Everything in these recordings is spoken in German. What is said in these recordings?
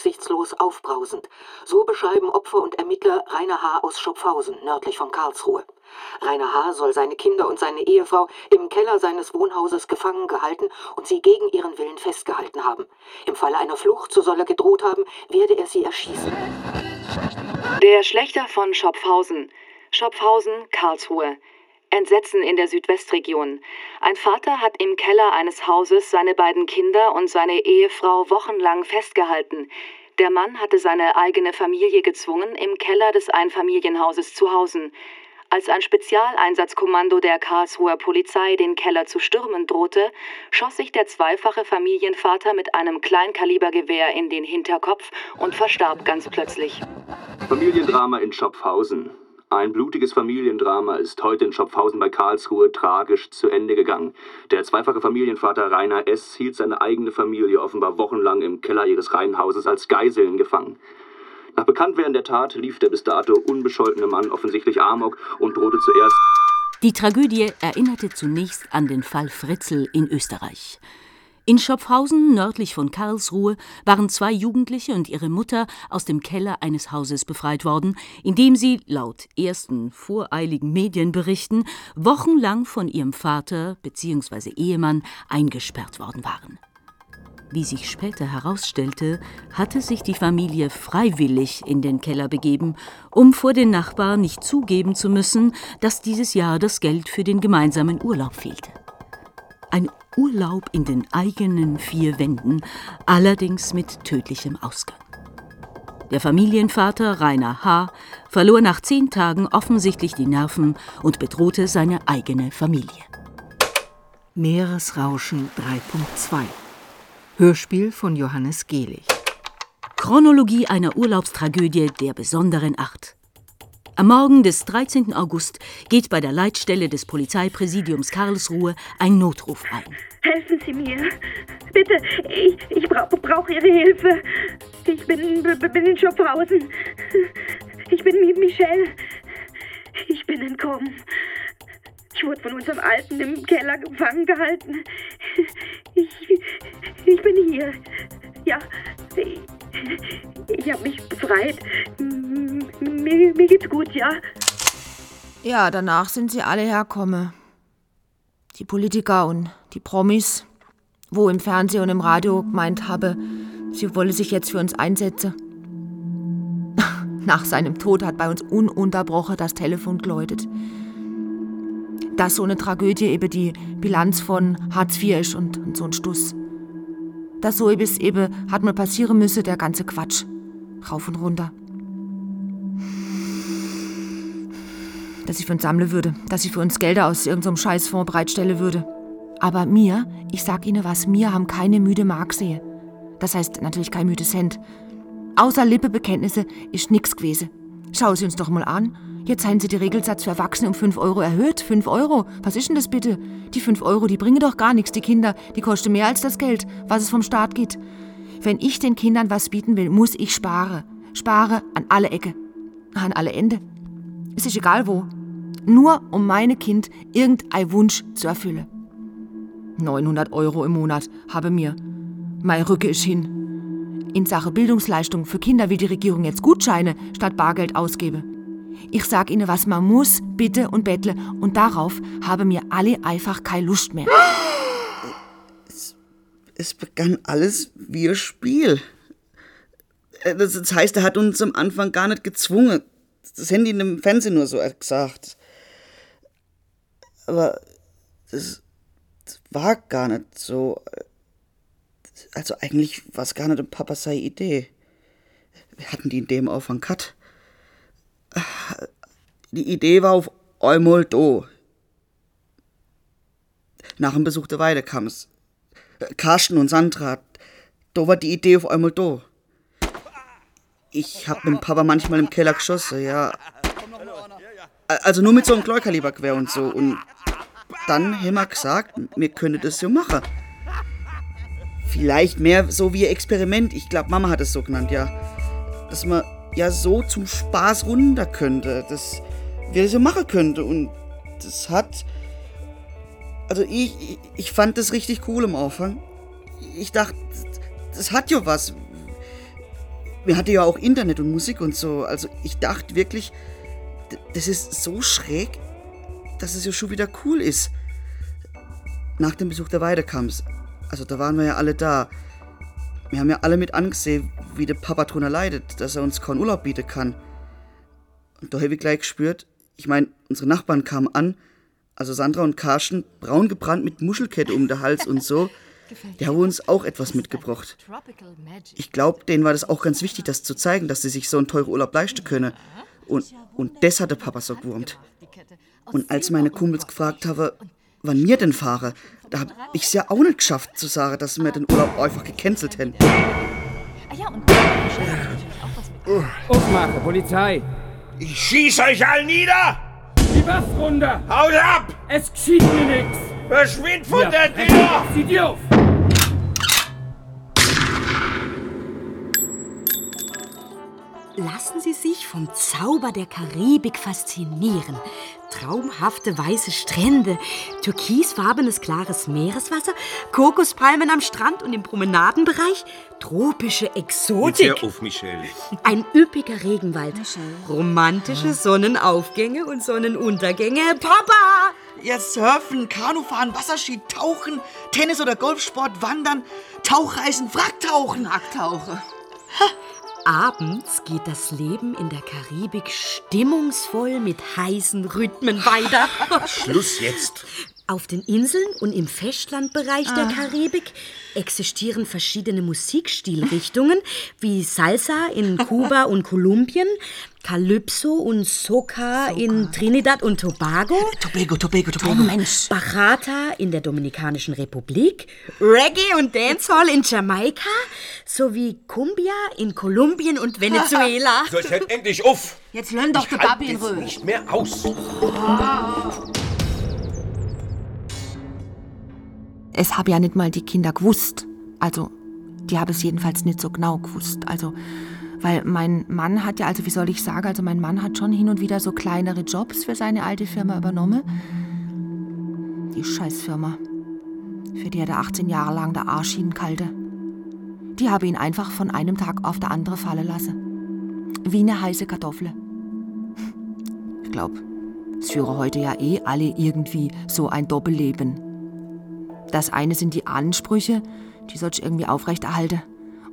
rücksichtslos aufbrausend. So beschreiben Opfer und Ermittler Rainer H. aus Schopfhausen, nördlich von Karlsruhe. Rainer H. soll seine Kinder und seine Ehefrau im Keller seines Wohnhauses gefangen gehalten und sie gegen ihren Willen festgehalten haben. Im Falle einer Flucht, so soll er gedroht haben, werde er sie erschießen. Der Schlechter von Schopfhausen. Schopfhausen, Karlsruhe. Entsetzen in der Südwestregion. Ein Vater hat im Keller eines Hauses seine beiden Kinder und seine Ehefrau wochenlang festgehalten. Der Mann hatte seine eigene Familie gezwungen, im Keller des Einfamilienhauses zu hausen. Als ein Spezialeinsatzkommando der Karlsruher Polizei den Keller zu stürmen drohte, schoss sich der zweifache Familienvater mit einem Kleinkalibergewehr in den Hinterkopf und verstarb ganz plötzlich. Familiendrama in Schopfhausen. Ein blutiges Familiendrama ist heute in Schopfhausen bei Karlsruhe tragisch zu Ende gegangen. Der zweifache Familienvater Rainer S. hielt seine eigene Familie offenbar wochenlang im Keller ihres Reihenhauses als Geiseln gefangen. Nach Bekanntwerden der Tat lief der bis dato unbescholtene Mann offensichtlich Amok und drohte zuerst. Die Tragödie erinnerte zunächst an den Fall Fritzl in Österreich. In Schopfhausen, nördlich von Karlsruhe, waren zwei Jugendliche und ihre Mutter aus dem Keller eines Hauses befreit worden, in dem sie, laut ersten voreiligen Medienberichten, wochenlang von ihrem Vater bzw. Ehemann eingesperrt worden waren. Wie sich später herausstellte, hatte sich die Familie freiwillig in den Keller begeben, um vor den Nachbarn nicht zugeben zu müssen, dass dieses Jahr das Geld für den gemeinsamen Urlaub fehlte. Ein Urlaub in den eigenen vier Wänden, allerdings mit tödlichem Ausgang. Der Familienvater Rainer H. verlor nach zehn Tagen offensichtlich die Nerven und bedrohte seine eigene Familie. Meeresrauschen 3.2 Hörspiel von Johannes Gehlich Chronologie einer Urlaubstragödie der besonderen Art. Am Morgen des 13. August geht bei der Leitstelle des Polizeipräsidiums Karlsruhe ein Notruf ein. Helfen Sie mir. Bitte, ich, ich brauche brauch Ihre Hilfe. Ich bin, bin in Schopfhausen. Ich bin Michelle. Ich bin entkommen. Ich wurde von unserem Alten im Keller gefangen gehalten. Ich, ich bin hier. Ja, ich, habe mich befreit. Mir, mir geht's gut, ja? Ja, danach sind sie alle herkomme. Die Politiker und die Promis, wo im Fernsehen und im Radio gemeint habe, sie wolle sich jetzt für uns einsetzen. Nach seinem Tod hat bei uns ununterbrochen das Telefon geläutet. Dass so eine Tragödie eben die Bilanz von Hartz IV ist und, und so ein Stuss. Dass so etwas eben hat mal passieren müsse, der ganze Quatsch. Rauf und runter. Dass ich für uns sammeln würde, dass ich für uns Gelder aus irgendeinem Scheißfonds bereitstellen würde. Aber mir, ich sag Ihnen was, mir haben keine müde Mark sehe. Das heißt natürlich kein müde Cent. Außer Lippebekenntnisse ist nix gewesen. Schau sie uns doch mal an. Jetzt haben sie den Regelsatz für Erwachsene um 5 Euro erhöht. 5 Euro? Was ist denn das bitte? Die 5 Euro, die bringen doch gar nichts. Die Kinder, die kosten mehr als das Geld, was es vom Staat gibt. Wenn ich den Kindern was bieten will, muss ich sparen. Spare an alle Ecke. An alle Ende. Es ist egal wo. Nur um meine Kind irgendein Wunsch zu erfüllen. 900 Euro im Monat habe mir. Mein Rücke ist hin. In Sache Bildungsleistung für Kinder will die Regierung jetzt Gutscheine statt Bargeld ausgeben. Ich sag Ihnen, was man muss, bitte und bettle. Und darauf haben mir alle einfach keine Lust mehr. Es, es begann alles wie ein Spiel. Äh, das heißt, er hat uns am Anfang gar nicht gezwungen. Das Handy in dem Fernsehen nur so gesagt. Aber das, das war gar nicht so. Also eigentlich war es gar nicht in Papas Idee. Wir hatten die in dem auf einen Cut. Die Idee war auf einmal da. Nach dem Besuch der Weidekams. Karsten und Sandra, da war die Idee auf einmal da. Ich hab mit dem Papa manchmal im Keller geschossen, ja. Also nur mit so einem Kleukalibergewehr und so. Und dann haben wir gesagt, wir können das so machen. Vielleicht mehr so wie ein Experiment. Ich glaube, Mama hat es so genannt, ja. Dass man ja so zum Spaß runter könnte, dass wir das so machen könnte. Und das hat. Also ich, ich fand das richtig cool am Anfang. Ich dachte, das hat ja was. wir hatten ja auch Internet und Musik und so. Also ich dachte wirklich, das ist so schräg, dass es ja schon wieder cool ist. Nach dem Besuch der Weidekamps. Also da waren wir ja alle da. Wir haben ja alle mit angesehen, wie der Papa drunter leidet, dass er uns keinen Urlaub bieten kann. Und da habe ich gleich gespürt, ich meine, unsere Nachbarn kamen an, also Sandra und Karsten, braun gebrannt mit Muschelkette um den Hals und so. Die haben uns auch etwas mitgebracht. Ich glaube, denen war das auch ganz wichtig, das zu zeigen, dass sie sich so einen teuren Urlaub leisten können. Und, und das der Papa so gewurmt. Und als meine Kumpels gefragt haben, wann wir denn fahren, da hab ich's ja auch nicht geschafft zu sagen, dass wir den Urlaub einfach gecancelt hätten. Aufmache, Polizei! Ich schieß euch all nieder! Die Waffe runter! Haut ab! Es geschieht mir nichts! Verschwind von Ja, der Tür! Sieh dir auf! Lassen Sie sich vom Zauber der Karibik faszinieren. Traumhafte weiße Strände, türkisfarbenes klares Meereswasser, Kokospalmen am Strand und im Promenadenbereich, tropische Jetzt Exotik, hör auf, Michelle. ein üppiger Regenwald, romantische Sonnenaufgänge und Sonnenuntergänge. Papa! Ja, surfen, Kanufahren, Wasserski, Tauchen, Tennis oder Golfsport, Wandern, Tauchreisen, Wracktauchen. Wracktauche. Abends geht das Leben in der Karibik stimmungsvoll mit heißen Rhythmen weiter. Schluss jetzt. Auf den Inseln und im Festlandbereich der Ah. Karibik existieren verschiedene Musikstilrichtungen wie Salsa in Kuba und Kolumbien, Calypso und Soca in Trinidad und Tobago, Tobago, Tobago, Tobago. Mensch. Bachata in der Dominikanischen Republik, Reggae und Dancehall in Jamaika sowie Cumbia in Kolumbien und Venezuela. So, jetzt hört endlich auf! Jetzt lönn doch Ich der halt Babi in Ruhe. nicht mehr aus! Es habe ja nicht mal die Kinder gewusst. Also, die haben es jedenfalls nicht so genau gewusst. Also, weil mein Mann hat ja, also wie soll ich sagen, also mein Mann hat schon hin und wieder so kleinere Jobs für seine alte Firma übernommen. Die Scheißfirma. Für die er 18 Jahre lang der Arsch hinkalte. Die habe ihn einfach von einem Tag auf der andere fallen lassen. Wie eine heiße Kartoffel. Ich glaube, es führen heute ja eh alle irgendwie so ein Doppelleben. Das eine sind die Ansprüche, die soll ich irgendwie aufrechterhalten.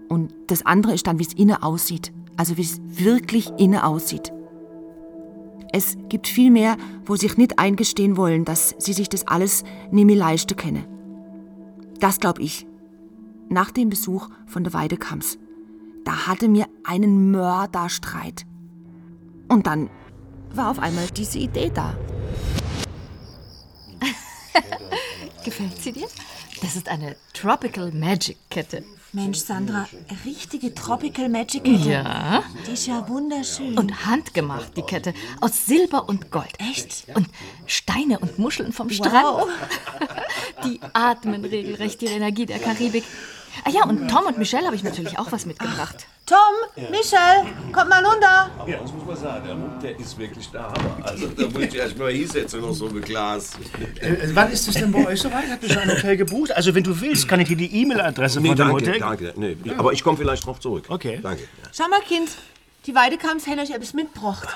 Und das andere ist dann, wie es innen aussieht. Also wie es wirklich innen aussieht. Es gibt viel mehr, wo sich nicht eingestehen wollen, dass sie sich das alles nicht mehr leisten können. Das glaube ich. Nach dem Besuch von der Weidekamps. Da hatte mir einen Mörderstreit. Und dann war auf einmal diese Idee da. Gefällt sie dir? Das ist eine Tropical Magic Kette. Mensch, Sandra, richtige Tropical Magic Kette. Ja. Die ist ja wunderschön. Und handgemacht, die Kette. Aus Silber und Gold. Echt? Und Steine und Muscheln vom Strand. Die atmen regelrecht die Energie der Karibik. Ah ja, und Tom und Michelle habe ich natürlich auch was mitgebracht. Tom, Michelle, kommt mal runter. Ja, das muss man sagen, der Mund, der ist wirklich der Hammer. Also, da muss ich erst mal hinsetzen, noch so ein Glas. Äh, wann ist es denn bei euch soweit? Habt ihr schon ein Hotel gebucht? Also, wenn du willst, kann ich dir die E-Mail-Adresse Nee, von dem Hotel... danke. Nee, aber ich komme vielleicht drauf zurück. Okay. Danke. Schau mal, Kind, die Weidekamps haben euch etwas mitgebracht.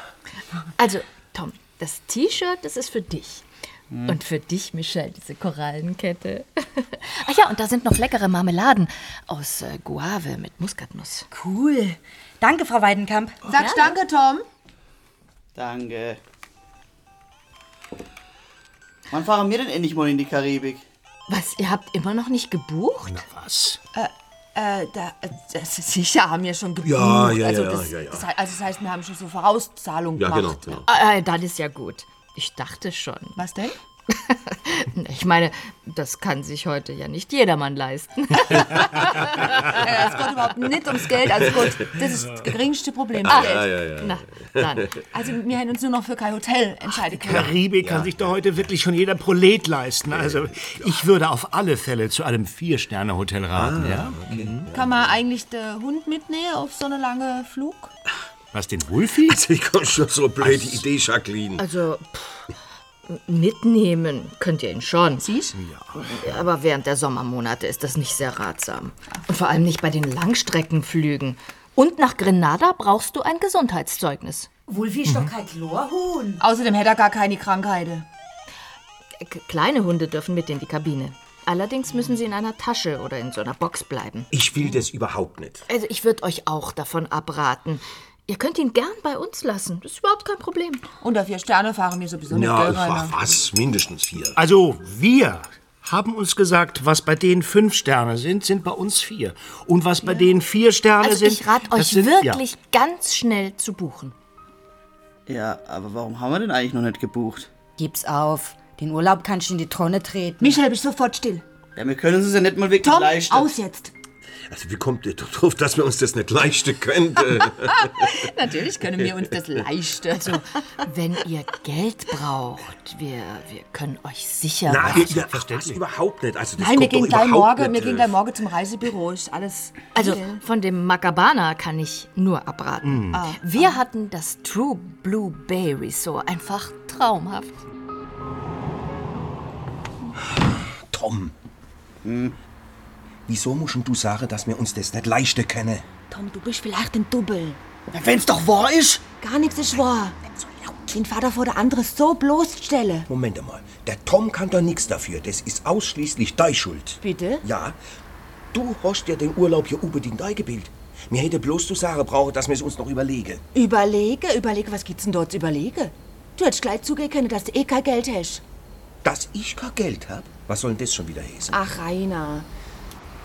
Also, Tom, das T-Shirt, das ist für dich. Und für dich, Michelle, diese Korallenkette. Ach ja, und da sind noch leckere Marmeladen aus äh, Guave mit Muskatnuss. Cool. Danke, Frau Weidenkamp. Sagst danke, Tom. Danke. Wann fahren wir denn endlich mal in die Karibik? Was, ihr habt immer noch nicht gebucht? Was? Äh, äh, da, äh, das ist sicher haben wir schon gebucht. Ja, ja, also, ja, das, ja, ja. Das, he- also das heißt, wir haben schon so Vorauszahlungen Ja, gemacht. genau, genau. Ah, äh, dann ist ja gut. Ich dachte schon. Was denn? Ich meine, das kann sich heute ja nicht jedermann leisten. Es geht überhaupt nicht ums Geld. Also gut, das ist das geringste Problem. Ah, Geld. Ja, ja, ja. Na, dann. Also wir hätten uns nur noch für kein Hotel entscheiden können. Karibik kann sich doch heute wirklich schon jeder Prolet leisten. Also, ich würde auf alle Fälle zu einem Vier-Sterne-Hotel raten, ja? Kann man eigentlich den Hund mitnehmen auf so eine lange Flug? Was, den Wulfi? Also, ich komme schon so eine blöde Idee, Jacqueline. Also, pff, mitnehmen könnt ihr ihn schon. Siehst Ja. Aber während der Sommermonate ist das nicht sehr ratsam. Und vor allem nicht bei den Langstreckenflügen. Und nach Grenada brauchst du ein Gesundheitszeugnis. Wulfi ist doch kein Chlorhuhn. Außerdem hätte er gar keine Krankheiten. K kleine Hunde dürfen mit in die Kabine. Allerdings müssen sie in einer Tasche oder in so einer Box bleiben. Ich will das überhaupt nicht. Also ich würde euch auch davon abraten. Ihr könnt ihn gern bei uns lassen. Das ist überhaupt kein Problem. Unter vier Sterne fahren wir sowieso nicht, Ja, gell, Rainer? ach, was? Mindestens vier. Also wir haben uns gesagt, was bei denen fünf Sterne sind, sind bei uns vier. Und was bei denen vier Sterne Also sind, ich rate das euch sind, wirklich ganz schnell zu buchen. Ja, aber warum haben wir denn eigentlich noch nicht gebucht? Gib's auf. Den Urlaub kannst du in die Tonne treten. Michael, bist sofort still. Ja, wir können es ja nicht mal wirklich Tom, leisten. aus jetzt. Also, wie kommt ihr drauf, dass wir uns das nicht leisten können? Äh, Natürlich können wir uns das leisten. Also, wenn ihr Geld braucht, wir, wir können euch sicher Nein, ja, ach, das überhaupt nicht. Also, das Nein, wir gehen, gleich morgen, wir nicht, gehen äh, gleich morgen zum Reisebüro. Ist alles. Also von dem Macabana kann ich nur abraten. Mm. Ah. Wir hatten das True Blue Bay Resort einfach traumhaft. Tom. Wieso musst du sagen, dass wir uns das nicht leisten können? Tom, du bist vielleicht ein Double. Wenn's doch wahr ist. Gar nichts ist wahr. Den Vater vor der anderen so bloßstelle. Moment einmal. Der Tom kann doch nichts dafür. Das ist ausschließlich deine Schuld. Bitte? Ja, du hast ja den Urlaub hier unbedingt eingebildet. Mir hätte bloß zu sagen brauchen, dass wir es uns noch überlegen. Überlege, überlege, was gibt's denn dort zu überlegen? Du hättest gleich zugehen können, dass du eh kein Geld hast. Dass ich kein Geld hab? Was soll denn das schon wieder heißen? Ach, Rainer.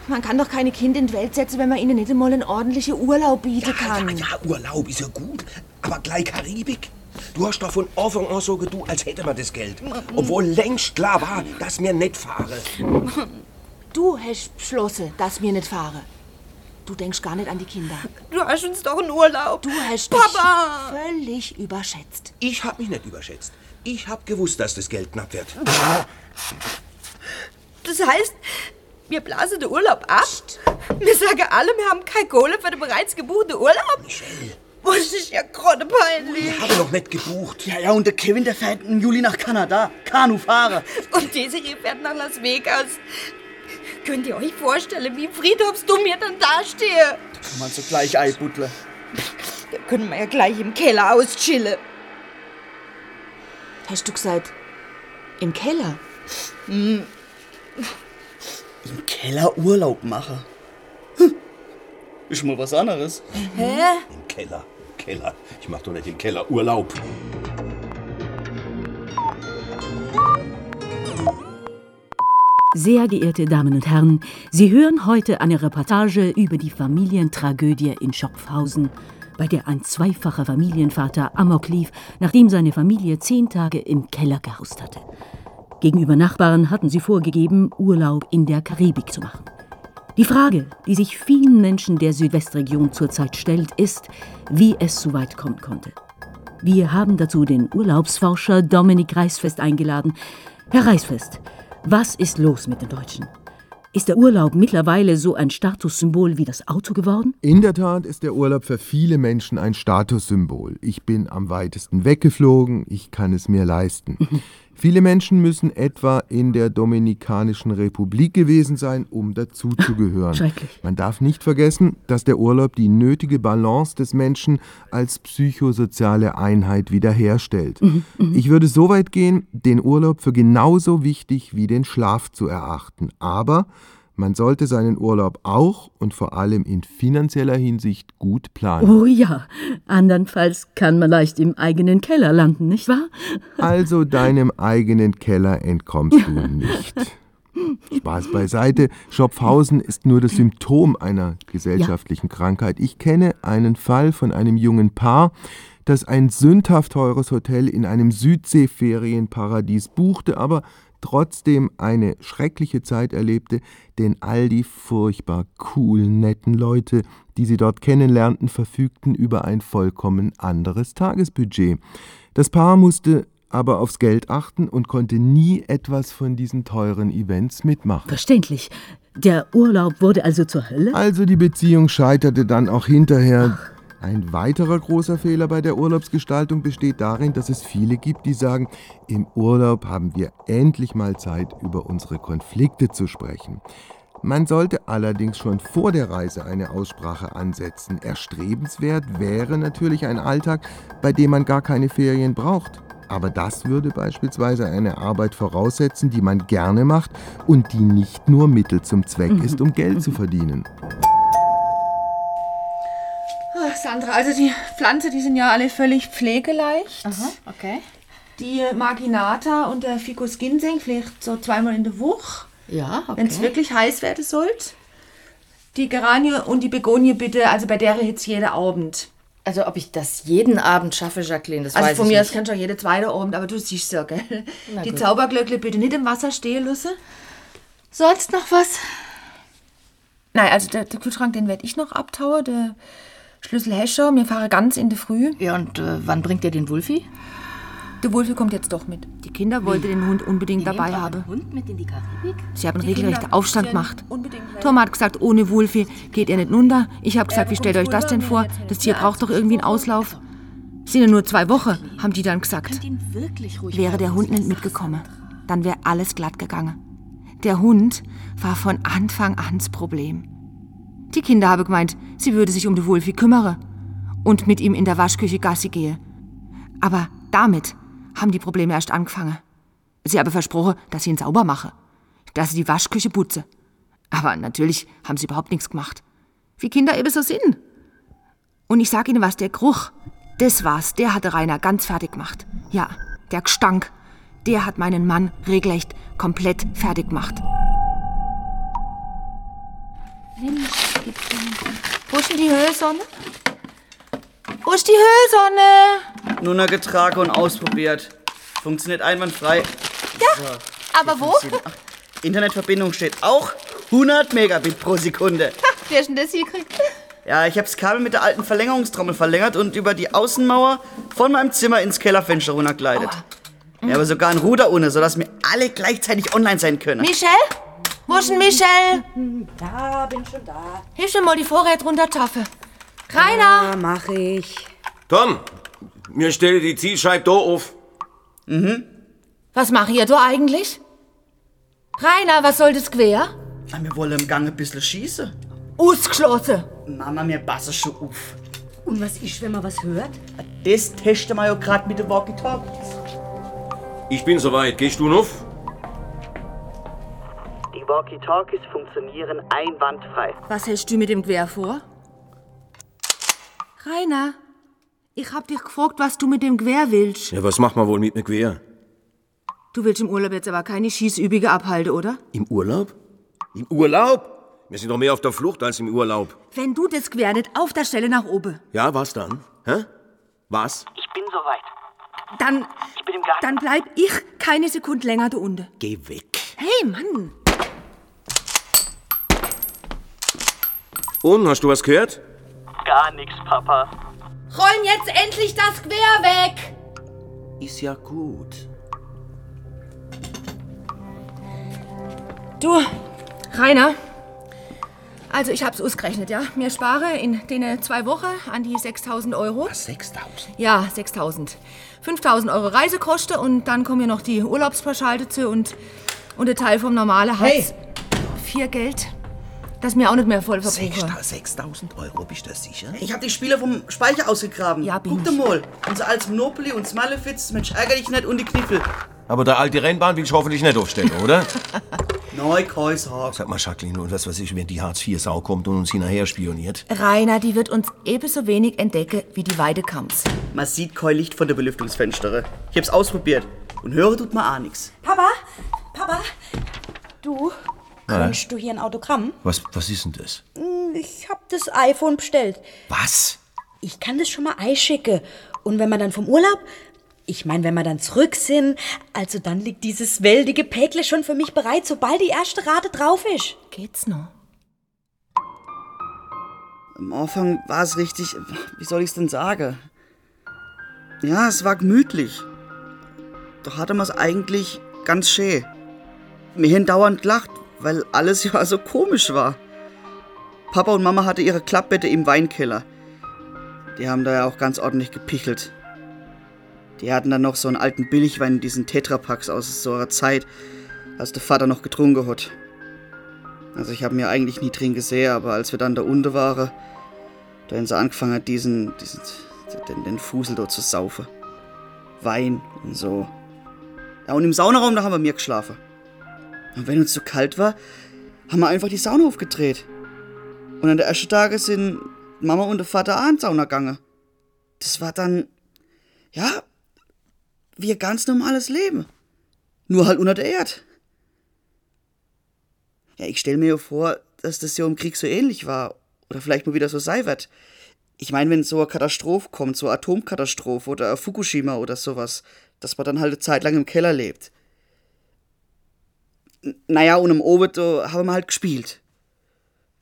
Man kann doch keine Kinder in die Welt setzen, wenn man ihnen nicht einmal einen ordentlichen Urlaub bieten kann. Ja, Urlaub ist ja gut, aber gleich Karibik. Du hast doch von Anfang an so getan, als hätte man das Geld. Obwohl längst klar war, dass wir nicht fahren. Du hast beschlossen, dass wir nicht fahren. Du denkst gar nicht an die Kinder. Du hast uns doch einen Urlaub. Du hast Papa! dich völlig überschätzt. Ich hab mich nicht überschätzt. Ich hab gewusst, dass das Geld knapp wird. Das heißt, wir blasen den Urlaub ab. Wir sagen alle, wir haben keine Kohle für den bereits gebuchten Urlaub. Michelle. Das ist ja gerade peinlich. Ich habe noch nicht gebucht. Ja, ja, und der Kevin, der fährt im Juli nach Kanada. Kanu fahren. Und Desiree fährt nach Las Vegas. Könnt ihr euch vorstellen, wie friedhofsdumm wir dann dastehe? Kann man so gleich Eibuddler. Da können wir ja gleich im Keller auschillen. Hast du gesagt, im Keller? Im Keller Urlaub machen. Hm. Ist mal was anderes. Hä? Im Keller. Keller. Ich mach doch nicht im Keller Urlaub. Sehr geehrte Damen und Herren, Sie hören heute eine Reportage über die Familientragödie in Schopfhausen, bei der ein zweifacher Familienvater Amok lief, nachdem seine Familie zehn Tage im Keller gehaust hatte. Gegenüber Nachbarn hatten sie vorgegeben, Urlaub in der Karibik zu machen. Die Frage, die sich vielen Menschen der Südwestregion zurzeit stellt, ist, wie es so weit kommen konnte. Wir haben dazu den Urlaubsforscher Dominik Reisfest eingeladen. Herr Reisfest, was ist los mit den Deutschen? Ist der Urlaub mittlerweile so ein Statussymbol wie das Auto geworden? In der Tat ist der Urlaub für viele Menschen ein Statussymbol. Ich bin am weitesten weggeflogen, ich kann es mir leisten. Viele Menschen müssen etwa in der Dominikanischen Republik gewesen sein, um dazuzugehören. Schrecklich. Man darf nicht vergessen, dass der Urlaub die nötige Balance des Menschen als psychosoziale Einheit wiederherstellt. Mhm, mhm. Ich würde so weit gehen, den Urlaub für genauso wichtig wie den Schlaf zu erachten. Aber man sollte seinen Urlaub auch und vor allem in finanzieller Hinsicht gut planen. Oh ja, andernfalls kann man leicht im eigenen Keller landen, nicht wahr? Also deinem eigenen Keller entkommst du nicht. Spaß beiseite, Schopfhausen ist nur das Symptom einer gesellschaftlichen Krankheit. Ich kenne einen Fall von einem jungen Paar, das ein sündhaft teures Hotel in einem Südseeferienparadies buchte, aber trotzdem eine schreckliche Zeit erlebte, denn all die furchtbar coolen, netten Leute, die sie dort kennenlernten, verfügten über ein vollkommen anderes Tagesbudget. Das Paar musste aber aufs Geld achten und konnte nie etwas von diesen teuren Events mitmachen. Verständlich. Der Urlaub wurde also zur Hölle? Also die Beziehung scheiterte dann auch hinterher. Ein weiterer großer Fehler bei der Urlaubsgestaltung besteht darin, dass es viele gibt, die sagen, im Urlaub haben wir endlich mal Zeit, über unsere Konflikte zu sprechen. Man sollte allerdings schon vor der Reise eine Aussprache ansetzen. Erstrebenswert wäre natürlich ein Alltag, bei dem man gar keine Ferien braucht. Aber das würde beispielsweise eine Arbeit voraussetzen, die man gerne macht und die nicht nur Mittel zum Zweck ist, um Geld zu verdienen. Ach, Sandra, also die Pflanzen, die sind ja alle völlig pflegeleicht. Aha, okay. Die Marginata und der Ficus Ginseng vielleicht so zweimal in der Woche. Ja, okay. Wenn es wirklich heiß werden sollte. Die Geranie und die Begonie bitte, also bei der Hitze jeden Abend. Also ob ich das jeden Abend schaffe, Jacqueline, das also weiß von ich mir aus nicht. kannst du auch jede zweite Abend, aber du siehst ja, gell? Na die gut. Zauberglöckle bitte nicht im Wasser stehen lassen. Sonst noch was? Nein, also der, der Kühlschrank, den werde ich noch abtauen. Der Schlüssel Hescher, wir fahren ganz in der Früh. Ja, und äh, wann bringt ihr den Wulfi? Der Wulfi kommt jetzt doch mit. Die Kinder wollten den Hund unbedingt dabei nehmt haben. Hund mit in die Karibik? Sie haben Die regelrecht Aufstand gemacht. Tom hat gesagt, ohne Wulfi geht er nicht runter. Ich habe gesagt, wie stellt euch das denn vor? Das Tier braucht doch irgendwie einen Auslauf. Sind ja nur zwei Wochen, haben die dann gesagt. Wäre der Hund nicht mitgekommen, dann wäre alles glatt gegangen. Der Hund war von Anfang an das Problem. Die Kinder haben gemeint, sie würde sich um den Wulfi kümmere und mit ihm in der Waschküche Gassi gehe. Aber damit haben die Probleme erst angefangen. Sie habe versprochen, dass sie ihn sauber mache, dass sie die Waschküche putze. Aber natürlich haben sie überhaupt nichts gemacht. Wie Kinder eben so sind. Und ich sag Ihnen was, der Geruch, das war's, der hatte Rainer ganz fertig gemacht. Ja, der Gestank, der hat meinen Mann regelrecht komplett fertig gemacht. Wo ist denn die Höhesonne? Wo ist die Höhesonne? Nur noch getragen und ausprobiert. Funktioniert einwandfrei. Ja, aber wo? Ach, Internetverbindung steht auch 100 Megabit pro Sekunde. Wer ist denn das hier gekriegt? Ja, ich habe das Kabel mit der alten Verlängerungstrommel verlängert und über die Außenmauer von meinem Zimmer ins Kellerfenster runtergleitet. Ja, aber sogar ein Ruder ohne, sodass wir alle gleichzeitig online sein können. Michel? Wo ist denn Michel? Da, bin schon da. Hilf mir mal die Vorräte runterschaffen. Rainer! Ja, mach ich. Tom, mir stelle die Zielscheibe da auf. Mhm. Was macht ihr da eigentlich? Rainer, was soll das quer? Ah, Wir wollen im Gang ein bisschen schießen. Ausgeschlossen. Mama, mir passen schon auf. Und was ist, wenn man was hört? Das testen wir ja gerade mit den Walkie-Talkies. Ich bin soweit. Gehst du noch? Die Walkie-Talkies funktionieren einwandfrei. Was hältst du mit dem Gewehr vor? Rainer, ich hab dich gefragt, was du mit dem Gewehr willst. Ja, was macht man wohl mit mir quer? Du willst im Urlaub jetzt aber keine Schießübige abhalten, oder? Im Urlaub? Im Urlaub? Wir sind doch mehr auf der Flucht als im Urlaub. Wenn du das Gewehr nicht auf der Stelle nach oben, Ja, was dann? Hä? Was? Ich bin soweit. dann, Ich bin im Gang. dann bleib ich keine Sekunde länger da unten. Geh weg. Hey, Mann! Und, hast du was gehört? Gar nichts, Papa. Räum jetzt endlich das Gewehr weg! Ist ja gut. Du, Rainer, also ich hab's ausgerechnet, ja. Mir spare in den zwei Wochen an die 6000 Euro. 6000? Ja, 6000. 5000 Euro Reisekosten und dann kommen ja noch die Urlaubspauschale dazu und, und der Teil vom normalen Hartz. Hey! Vier Geld, das mir auch nicht mehr voll verbrauche. 6000 Euro, bist du sicher? Ich habe die Spiele vom Speicher ausgegraben. Ja, bin Guck dir mal. Unser altes Monopoly und Smallefitz, Mensch, ärger dich nicht und die Kniffel. Aber der alte Rennbahn will ich hoffentlich nicht aufstellen, oder? Neukäuser. Sag mal, Jacqueline, und was weiß ich, wenn die Hartz-IV-Sau kommt und uns hinterher spioniert? Rainer, die wird uns ebenso wenig entdecken wie die Weidekamps. Man sieht kein Licht von der Belüftungsfenster. Ich hab's ausprobiert. Und höre tut man auch nix. Papa, Papa, du, Ja? wünschst du hier ein Autogramm? Was, was ist denn das? Hm, Ich hab das iPhone bestellt. Was? Ich kann das schon mal einschicken. Und wenn wir dann vom Urlaub, ich meine, wenn wir dann zurück sind, also dann liegt dieses weldige Päckle schon für mich bereit, sobald die erste Rate drauf ist. Geht's noch? Am Anfang war es richtig, wie soll ich's denn sagen? Ja, es war gemütlich. Doch hatte man's eigentlich ganz schön. Wir haben dauernd gelacht, weil alles ja so komisch war. Papa und Mama hatte ihre Klappbette im Weinkeller. Die haben da ja auch ganz ordentlich gepichelt. Die hatten dann noch so einen alten Billigwein in diesen Tetrapacks aus so einer Zeit, als der Vater noch getrunken hat. Also ich habe mir eigentlich nie drin gesehen, aber als wir dann da unten waren, da haben sie angefangen, diesen, diesen den, den Fusel dort zu saufen. Wein und so. Ja, und im Saunaraum, da haben wir mir geschlafen. Und wenn uns zu kalt war, haben wir einfach die Sauna aufgedreht. Und an der ersten Tage sind Mama und der Vater auch in die Sauna gegangen. Das war dann, ja, wie ein ganz normales Leben. Nur halt unter der Erde. Ja, ich stelle mir ja vor, dass das ja im Krieg so ähnlich war. Oder vielleicht mal wieder so sein wird. Ich meine, wenn so eine Katastrophe kommt, so eine Atomkatastrophe oder Fukushima oder sowas, dass man dann halt eine Zeit lang im Keller lebt. Naja, und im Oben, da haben wir halt gespielt.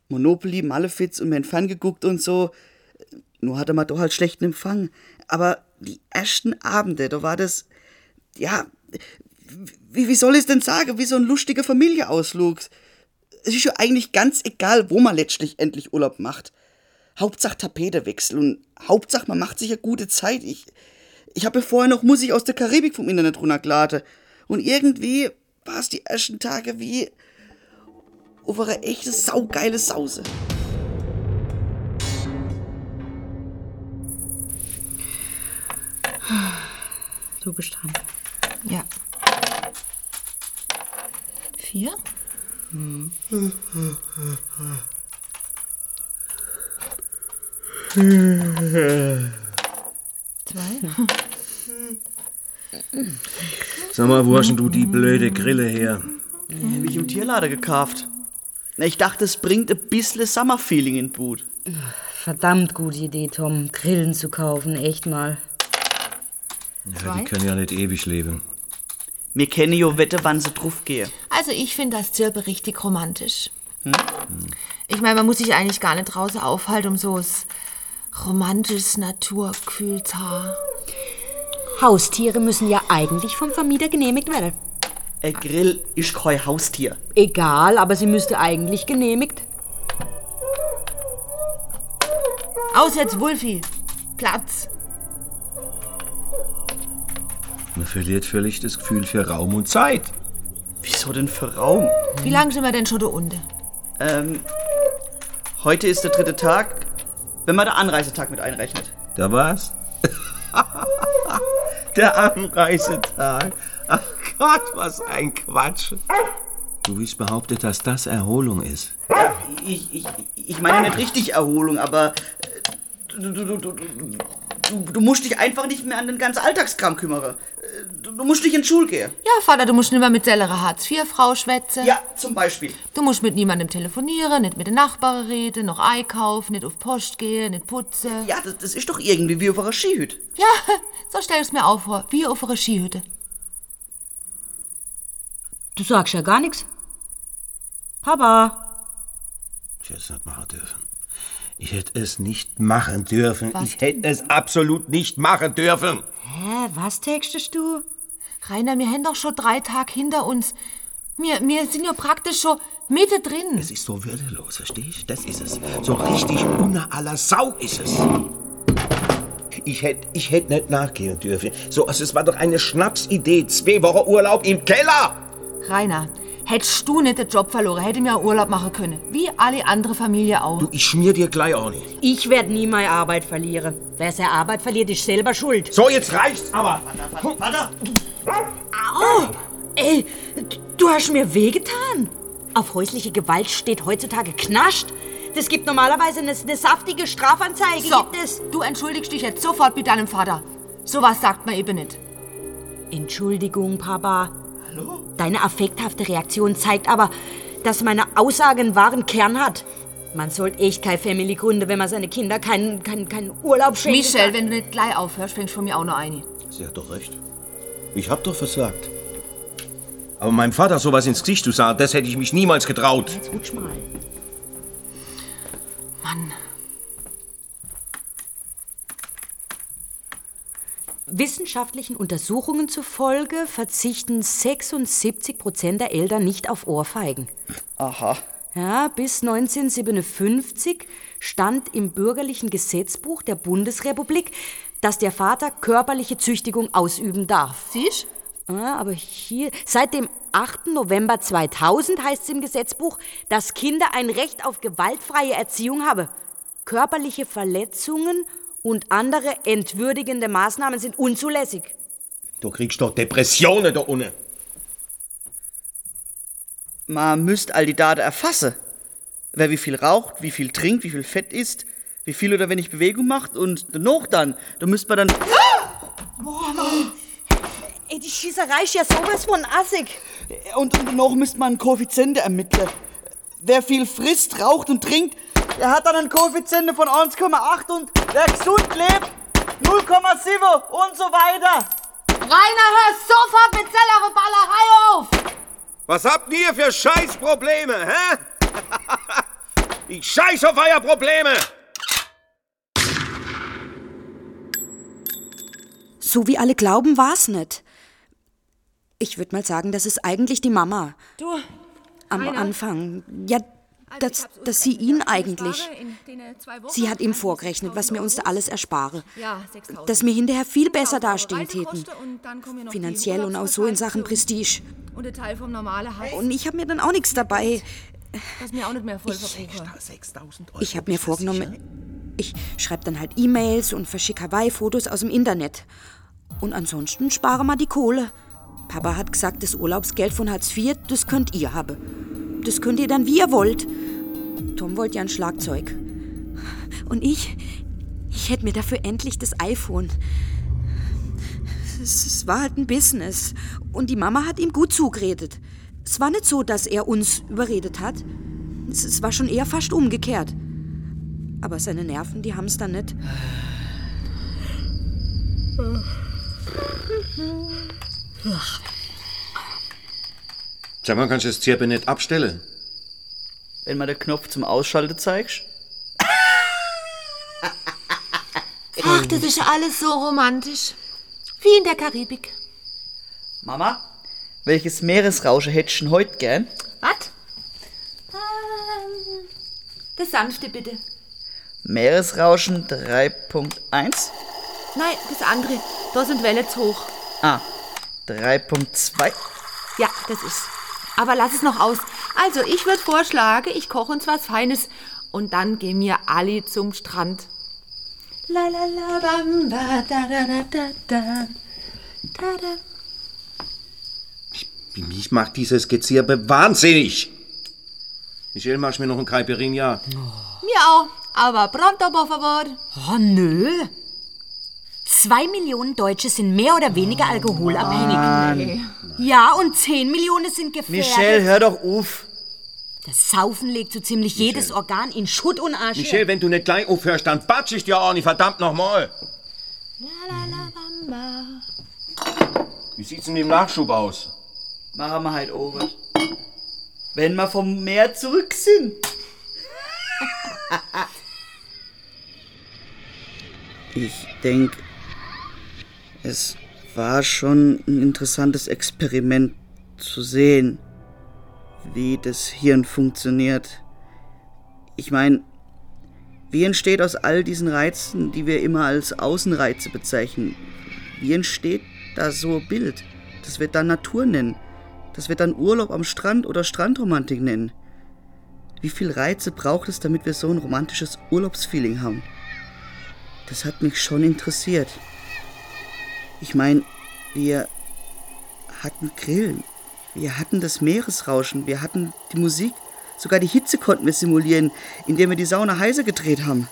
Monopoly, Malefiz und wir haben ferngeguckt und so. Nur hatte man doch halt schlechten Empfang. Aber die ersten Abende, da war das, ja, wie, wie soll ich es denn sagen, wie so ein lustiger Familieausflug. Es ist ja eigentlich ganz egal, wo man letztlich endlich Urlaub macht. Hauptsache Tapetewechsel und Hauptsache man macht sich eine gute Zeit. Ich, ich habe vorher noch Musik aus der Karibik vom Internet runtergeladen. Und irgendwie war es die ersten Tage wie auf eine echte saugeile Sause. Du bist dran. Ja. Vier? Hm. Zwei? Sag mal, wo hast denn du die blöde Grille her? Hab ich im Tierlader gekauft. Na, Ich dachte, es bringt ein bisschen Summer-Feeling in Boot. Verdammt gute Idee, Tom, Grillen zu kaufen, echt mal. Ja, die können ja nicht ewig leben. Mir kenne jo Wette, wann sie drauf gehe. Also ich finde das Zirpe richtig romantisch. Hm? Ich meine, man muss sich eigentlich gar nicht draußen aufhalten, um so romantisches Naturkühltar. Haustiere müssen ja eigentlich vom Vermieter genehmigt werden. Ein Grill ist kein Haustier. Egal, aber sie müsste eigentlich genehmigt. Aus jetzt, Wulfi. Platz. Man verliert völlig das Gefühl für Raum und Zeit. Wieso denn für Raum? Wie lange sind wir denn schon da unten? Ähm, heute ist der dritte Tag, wenn man den Anreisetag mit einrechnet. Da war's. Der Anreisetag. Ach Gott, was ein Quatsch. Du hast behauptet, dass das Erholung ist. Ich, ich, ich meine nicht richtig Erholung, aber äh, du, du, du, du, du, du musst dich einfach nicht mehr an den ganzen Alltagskram kümmern. Äh, Du, du musst nicht in die Schule gehen. Ja, Vater, du musst nicht mehr mit sellerer Hartz-IV-Frau schwätzen. Ja, zum Beispiel. Du musst mit niemandem telefonieren, nicht mit den Nachbarn reden, noch einkaufen, nicht auf Post gehen, nicht putzen. Ja, das, das ist doch irgendwie wie auf einer Skihütte. Ja, so stell ich's mir auch vor, wie auf einer Skihütte. Du sagst ja gar nichts. Papa. Ich hätte es nicht machen dürfen. Ich hätte es nicht machen dürfen. Was ich hätte es absolut nicht machen dürfen. Hä, was textest du? Rainer, wir haben doch schon drei Tage hinter uns. Wir, wir sind ja praktisch schon Mitte drin. Es ist so würdelos, verstehst du? Das ist es. So richtig unter aller Sau ist es. Ich hätte ich hätt nicht nachgehen dürfen. So, also es war doch eine Schnapsidee. Zwei Wochen Urlaub im Keller. Rainer, hättest du nicht den Job verloren, hätte mir Urlaub machen können. Wie alle andere Familie auch. Du, ich schmier dir gleich auch nicht. Ich werde nie meine Arbeit verlieren. Wer seine Arbeit verliert, ist selber schuld. So, jetzt reicht's aber. Vater! Au! Ey, du hast mir wehgetan. Auf häusliche Gewalt steht heutzutage knascht. Das gibt normalerweise eine, eine saftige Strafanzeige. So, Gibt es? du entschuldigst dich jetzt sofort mit deinem Vater. Sowas sagt man eben nicht. Entschuldigung, Papa. Hallo? Deine affekthafte Reaktion zeigt aber, dass meine Aussage einen wahren Kern hat. Man sollte echt keine Family gründen, wenn man seine Kinder keinen, keinen, keinen Urlaub schenkt. Michelle, wenn du nicht gleich aufhörst, fängst du von mir auch noch eine. Sie hat doch recht. Ich hab doch versagt. Aber meinem Vater sowas ins Gesicht zu sagen, das hätte ich mich niemals getraut. Jetzt rutsch mal. Mann. Wissenschaftlichen Untersuchungen zufolge verzichten 76 Prozent der Eltern nicht auf Ohrfeigen. Aha. Ja, bis 1957 stand im bürgerlichen Gesetzbuch der Bundesrepublik, dass der Vater körperliche Züchtigung ausüben darf. Siehst? Ja, aber hier, seit dem 8. November 2000 heißt es im Gesetzbuch, dass Kinder ein Recht auf gewaltfreie Erziehung haben. Körperliche Verletzungen und andere entwürdigende Maßnahmen sind unzulässig. Du kriegst doch Depressionen da unten. Man müsste all die Daten erfassen. Wer wie viel raucht, wie viel trinkt, wie viel Fett isst, wie viel oder wenig Bewegung macht und noch dann, da müsste man dann... Boah, Mann. Ey, die Schießerei ist ja sowas von assig. Und, und noch müsste man einen Koeffizienten ermitteln. Wer viel frisst, raucht und trinkt, der hat dann einen Koeffizienten von 1,8 und wer gesund lebt, 0,7 und so weiter. Rainer, hör sofort mit selber Ballerei auf! Was habt ihr für Scheißprobleme, hä? ich scheiß auf euer Probleme! So wie alle glauben, war's nicht. Ich würde mal sagen, das ist eigentlich die Mama. Du, Am Rainer. Anfang. Ja, dass, dass sie ihn eigentlich. Sie hat ihm vorgerechnet, was mir uns da alles erspare. Ja, 6.000. Dass wir hinterher viel besser dastehen täten. Finanziell und auch so in Sachen Prestige. Und ich habe mir dann auch nichts dabei. Mir verbrauche. Ich habe mir vorgenommen, ich schreibe dann halt E-Mails und verschicke Hawaii-Fotos aus dem Internet. Und ansonsten spare mal die Kohle. Papa hat gesagt, das Urlaubsgeld von Hartz IV, das könnt ihr haben. Das könnt ihr dann, wie ihr wollt. Tom wollte ja ein Schlagzeug. Und ich, ich hätte mir dafür endlich das iPhone. Es, es war halt ein Business. Und die Mama hat ihm gut zugeredet. Es war nicht so, dass er uns überredet hat. Es, es war schon eher fast umgekehrt. Aber seine Nerven, die haben es dann nicht. Sag mal, kannst du das Zirpe nicht abstellen? Wenn man den Knopf zum Ausschalten zeigst. Ach, das ist alles so romantisch. Wie in der Karibik. Mama, welches Meeresrauschen hättest du denn heute gern? Was? Ähm, Das sanfte bitte. Meeresrauschen 3.1? Nein, das andere. Da sind Welle zu hoch. Ah, 3.2? Ja, das ist. Aber lass es noch aus. Also, ich würde vorschlagen, ich koche uns was Feines und dann gehen wir alle zum Strand. La la la bamba da da da da da da da. Mich macht dieses Gezirpe wahnsinnig. Michelle, machst du mir noch ein Caipirinha? Mir auch. Aber pronto, por favor. Oh, nö. Zwei Millionen Deutsche sind mehr oder weniger alkoholabhängig. Ja, und zehn Millionen sind gefährdet. Michelle, hör doch auf. Das Saufen legt so ziemlich jedes Organ in Schutt und Asche. Michelle, wenn du nicht gleich aufhörst, dann batsch ich dir auch nicht, verdammt nochmal. Wie sieht's denn mit dem Nachschub aus? Machen wir halt over. Wenn wir vom Meer zurück sind. ich denke, es war schon ein interessantes Experiment zu sehen, wie das Hirn funktioniert. Ich meine, wie entsteht aus all diesen Reizen, die wir immer als Außenreize bezeichnen, wie entsteht da so ein Bild? Das wird dann Natur nennen. Das wird dann Urlaub am Strand oder Strandromantik nennen. Wie viel Reize braucht es, damit wir so ein romantisches Urlaubsfeeling haben? Das hat mich schon interessiert. Ich meine, wir hatten Grillen, wir hatten das Meeresrauschen, wir hatten die Musik, sogar die Hitze konnten wir simulieren, indem wir die Sauna heiser gedreht haben.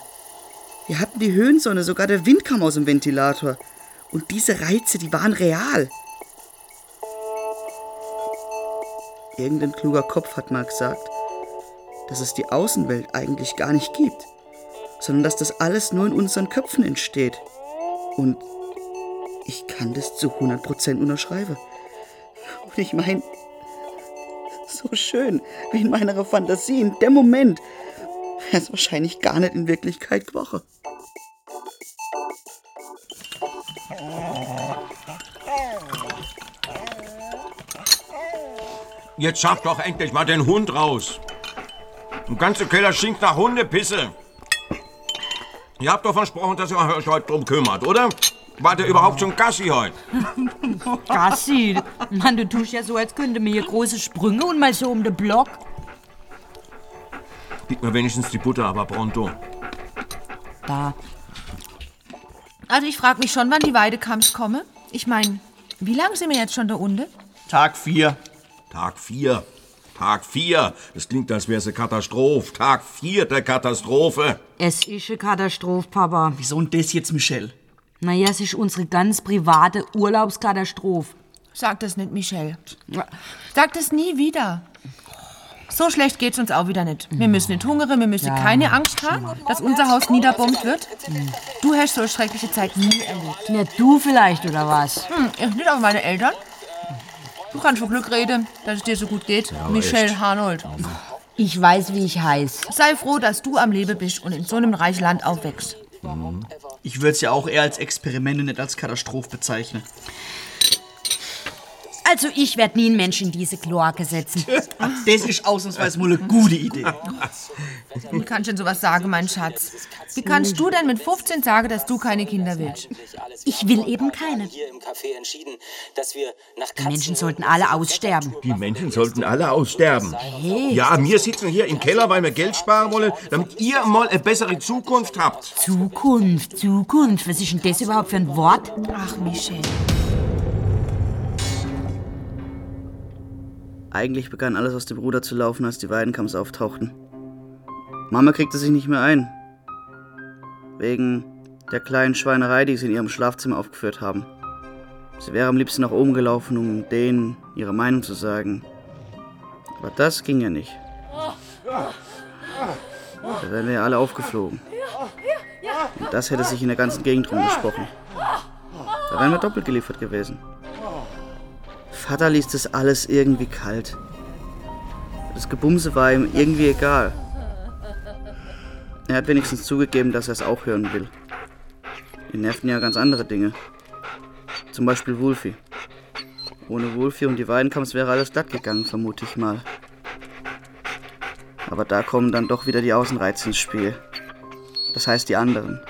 Wir hatten die Höhensonne, sogar der Wind kam aus dem Ventilator. Und diese Reize, die waren real. Irgendein kluger Kopf hat mal gesagt, dass es die Außenwelt eigentlich gar nicht gibt, sondern dass das alles nur in unseren Köpfen entsteht. Und ich kann das zu 100% unterschreiben. Und ich meine, so schön wie in meiner Fantasie in dem Moment, wäre es wahrscheinlich gar nicht in Wirklichkeit geworden. Jetzt schaff doch endlich mal den Hund raus. Der ganze Keller stinkt nach Hundepisse. Ihr habt doch versprochen, dass ihr euch heute drum kümmert, oder? War der überhaupt schon Gassi heute? Gassi, Mann, du tust ja so, als könnte mir hier große Sprünge und mal so um den Block. Gib mir wenigstens die Butter, aber pronto. Da. Also ich frage mich schon, wann die Weidekamps kommen. Ich meine, wie lange sind wir jetzt schon da unten? Tag 4. Tag 4. Tag 4. Das klingt, als wäre es eine Katastrophe. Tag 4 der Katastrophe. Es ist eine Katastrophe, Papa. Wieso und das jetzt, Michelle? Naja, es ist unsere ganz private Urlaubskatastrophe. Sag das nicht, Michelle. Sag das nie wieder. So schlecht geht's uns auch wieder nicht. Wir müssen nicht hungern, wir müssen Ja. keine Angst haben, dass unser Haus niederbombt wird. Du hast so eine schreckliche Zeit nie erlebt. Ja, du vielleicht, oder was? Hm, ich nicht, aber meine Eltern. Du kannst von Glück reden, dass es dir so gut geht. aber Michelle echt. Harnold. Ich weiß, wie ich heiß. Sei froh, dass du am Leben bist und in so einem reichen Land aufwächst. Ich würde es ja auch eher als Experiment und nicht als Katastrophe bezeichnen. Also, ich werde nie einen Menschen in diese Kloake setzen. Das ist ausnahmsweise mal eine gute Idee. Wie kannst du denn sowas sagen, mein Schatz? Wie kannst du denn mit 15 sagen, dass du keine Kinder willst? Ich will eben keine. Die Menschen sollten alle aussterben. Die Menschen sollten alle aussterben. Hey. Ja, wir sitzen hier im Keller, weil wir Geld sparen wollen, damit ihr mal eine bessere Zukunft habt. Zukunft, Zukunft. Was ist denn das überhaupt für ein Wort? Ach, Michelle. Eigentlich begann alles aus dem Ruder zu laufen, als die Weidenkamps auftauchten. Mama kriegte sich nicht mehr ein. Wegen der kleinen Schweinerei, die sie in ihrem Schlafzimmer aufgeführt haben. Sie wäre am liebsten nach oben gelaufen, um denen ihre Meinung zu sagen. Aber das ging ja nicht. Da wären wir ja alle aufgeflogen. Und das hätte sich in der ganzen Gegend rumgesprochen. Da wären wir doppelt geliefert gewesen. Vater ließ das alles irgendwie kalt. Das Gebumse war ihm irgendwie egal. Er hat wenigstens zugegeben, dass er es auch hören will. Ihn nervten ja ganz andere Dinge. Zum Beispiel Wolfi. Ohne Wolfi und die Weidenkamps wäre alles glatt gegangen, vermute ich mal. Aber da kommen dann doch wieder die Außenreize ins Spiel. Das heißt die anderen.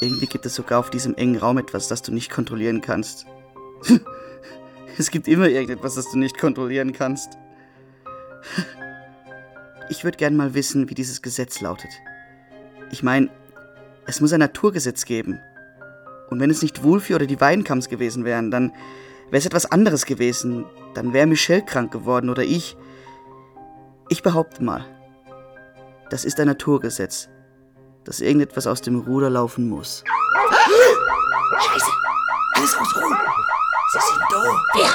Irgendwie gibt es sogar auf diesem engen Raum etwas, das du nicht kontrollieren kannst. Es gibt immer irgendetwas, das du nicht kontrollieren kannst. Ich würde gern mal wissen, wie dieses Gesetz lautet. Ich meine, es muss ein Naturgesetz geben. Und wenn es nicht Wolfi oder die Weidenkamps gewesen wären, dann wäre es etwas anderes gewesen. Dann wäre Michelle krank geworden oder ich. Ich behaupte mal, das ist ein Naturgesetz, dass irgendetwas aus dem Ruder laufen muss. Scheiße! Alles aus Ruhe! Sie sind da! Wer?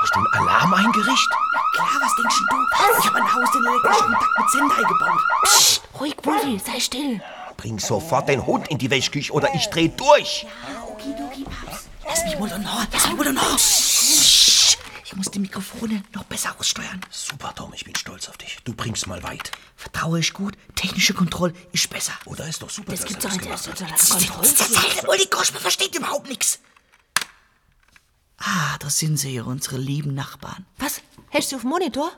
Hast du einen Alarm eingerichtet? Klar, was denkst du? Ich habe ein Haus den elektrischen Kontakt mit Sendai gebaut. Psst, ruhig, Wolfi, sei still. Bring sofort den Hund in die Wäschküche oder ich dreh durch! Okidoki, Paps. Lass mich mal da nach, lass mich mal da nach. Ich muss die Mikrofone noch besser aussteuern. Super, Tom, ich bin stolz auf dich. Du bringst mal weit. Vertraue ich gut, technische Kontrolle ist besser. Oder ist doch super, Das dass gibt's er doch das nicht. gemacht Das ist doch eine Kontrolle. Wohl, die Gosch, man versteht überhaupt nichts. Ah, da sind sie, unsere lieben Nachbarn. Was? Hältst du auf dem Monitor?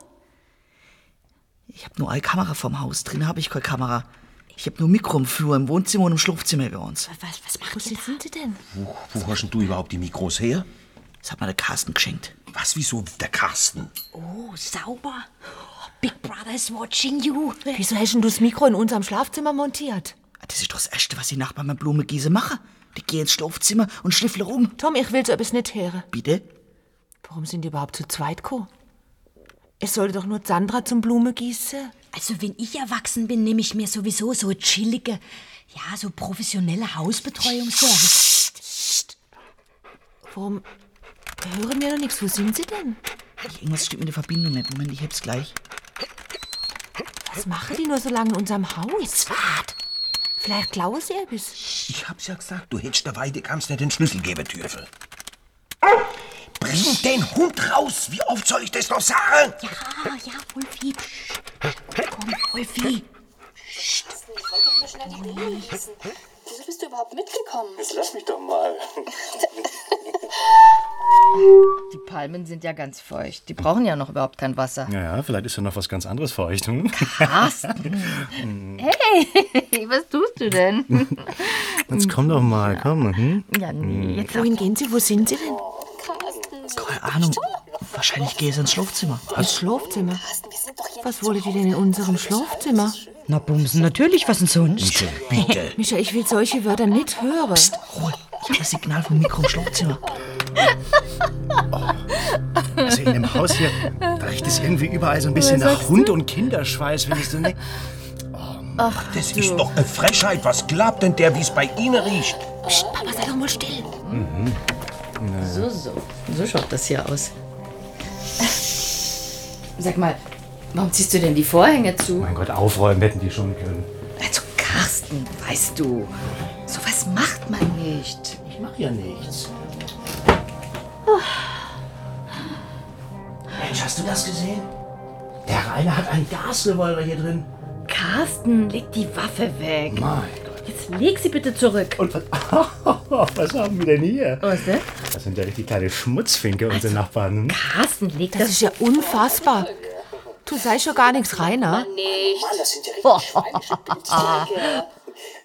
Ich habe nur eine Kamera vom Haus. Drin habe ich keine Kamera. Ich habe nur Mikro im Flur, im Wohnzimmer und im Schlafzimmer bei uns. Was, was macht Wo sind sie denn? Wo, wo hast denn du überhaupt die Mikros her? Das hat mir der Carsten geschenkt. Was, wieso der Carsten? Oh, sauber. Big Brother is watching you. Wieso hast denn du das Mikro in unserem Schlafzimmer montiert? Das ist doch das Erste, was die Nachbarn mit Blumengieße machen. Die gehen ins Schlafzimmer und schliffeln rum. Tom, ich will so etwas nicht hören. Bitte? Warum sind die überhaupt zu zweit gekommen? Es sollte doch nur Sandra zum Blumengießen. Also, wenn ich erwachsen bin, nehme ich mir sowieso so chillige, ja, so professionelle Hausbetreuungsservice. Warum hören wir noch nichts? Wo sind sie denn? Irgendwas stimmt mit der Verbindung nicht. Moment, ich hab's gleich. Was machen die nur so lange in unserem Haus? Jetzt wart. Vielleicht klauen sie etwas. Ich hab's ja gesagt, du hättest der Weidekamps nicht den Schlüssel geben dürfen. Bring den Hund raus! Wie oft soll ich das noch sagen? Ja, ja, Wolfi. Psst. Komm, Wolfi. Wieso bist du überhaupt mitgekommen? Jetzt lass mich doch mal. Die Palmen sind ja ganz feucht. Die brauchen ja noch überhaupt kein Wasser. Ja, ja, vielleicht ist ja noch was ganz anderes feucht. Hm? Carsten. Hey, was tust du denn? Jetzt komm doch mal, komm. Hm? Ja, nee, jetzt Wohin gehen Sie? Wo sind Sie denn? Keine Ahnung. Wahrscheinlich gehe ich ins Schlafzimmer. Ins Schlafzimmer? Was wollt ihr denn in unserem Schlafzimmer? Na, Bumsen, natürlich, was denn sonst? Bitte. Micha, ich will solche Wörter nicht hören. Ich habe das Signal vom Mikro im Schlafzimmer. Also in dem Haus hier, da riecht es irgendwie überall so ein bisschen nach Hund und Kinderschweiß, wenn ich so ne Ach, Das ist doch eine Frechheit. Was glaubt denn der, wie es bei Ihnen riecht? Psst, Papa, sei doch mal still. Mhm. So, so. So schaut das hier aus. Sag mal, warum ziehst du denn die Vorhänge zu? Mein Gott, aufräumen hätten die schon können. Also, Carsten, weißt du, sowas macht man nicht. Ich mach ja nichts. Mensch, hast du das gesehen? Der Rainer hat einen Gasrevolver hier drin. Carsten, leg die Waffe weg. Mein Jetzt leg sie bitte zurück. Und was, was haben wir denn hier? Was denn? Das sind ja richtig kleine Schmutzfinke, unsere Nachbarn. Carsten, leg Das ist ja unfassbar. Du sei schon gar nichts reiner. Nicht. Mann, das sind ja richtig schweinische Pilzträger.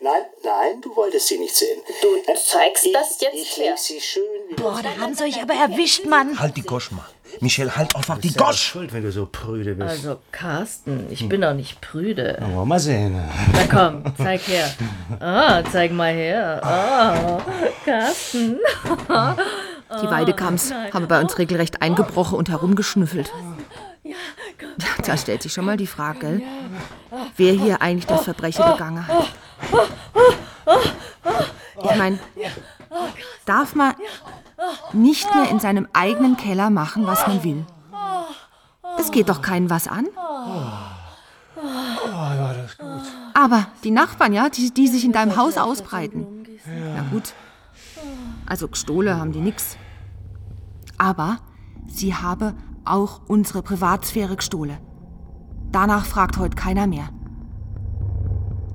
Nein, nein, du wolltest sie nicht sehen. Du zeigst ich, das jetzt ich her. leg sie schön Boah, da haben sie euch aber erwischt, Mann. Halt die Gosch mal. Michel, halt einfach die Gosch. schuld, wenn du so prüde bist. Also, Carsten, ich bin doch nicht prüde. Na, wollen wir mal sehen. Na komm, zeig her. Ah, zeig mal her. Ah, Carsten. Die Weidekams haben bei uns regelrecht eingebrochen und herumgeschnüffelt. Da stellt sich schon mal die Frage, wer hier eigentlich das Verbrechen begangen hat. Ich meine, darf man nicht mehr in seinem eigenen Keller machen, was man will? Es geht doch keinen was an. Aber die Nachbarn, ja, die, die sich in deinem Haus ausbreiten. Na gut. Also gestohlen haben die nix. Aber sie habe auch unsere Privatsphäre gestohlen. Danach fragt heute keiner mehr.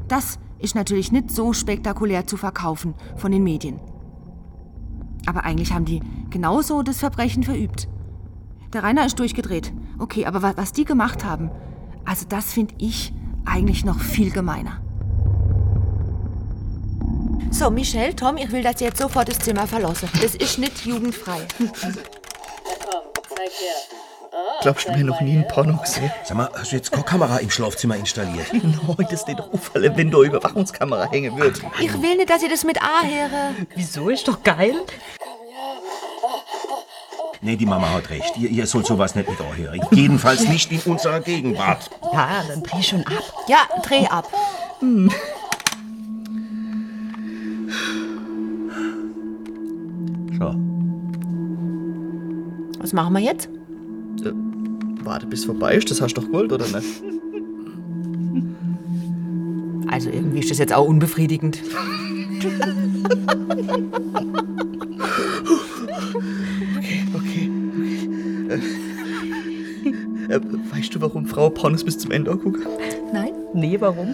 Das ist natürlich nicht so spektakulär zu verkaufen von den Medien. Aber eigentlich haben die genauso das Verbrechen verübt. Der Rainer ist durchgedreht. Okay, aber wa- was die gemacht haben, also das finde ich eigentlich noch viel gemeiner. So, Michelle, Tom, ich will, dass ihr jetzt sofort das Zimmer verlassen. Das ist nicht jugendfrei. Glaubst du, mir noch nie ein Porno gesehen? Sag mal, hast du jetzt keine Kamera im Schlafzimmer installiert? Nein, das nicht auffallen, wenn da eine Überwachungskamera hängen wird. Ich will nicht, dass ihr das mit A höre. Wieso? Ist doch geil. Nee, die Mama hat recht. Ihr, ihr sollt sowas nicht mit anhören. Jedenfalls nicht in unserer Gegenwart. Ja, dann dreh schon ab. Ja, dreh ab. So, Was machen wir jetzt? äh, warte bis vorbei ist, das hast du doch gewollt, oder nicht? Also irgendwie ist das jetzt auch unbefriedigend. Okay, okay, okay. Äh, äh, weißt du, warum Frau Pornos bis zum Ende gucken? Nein? Nee, warum?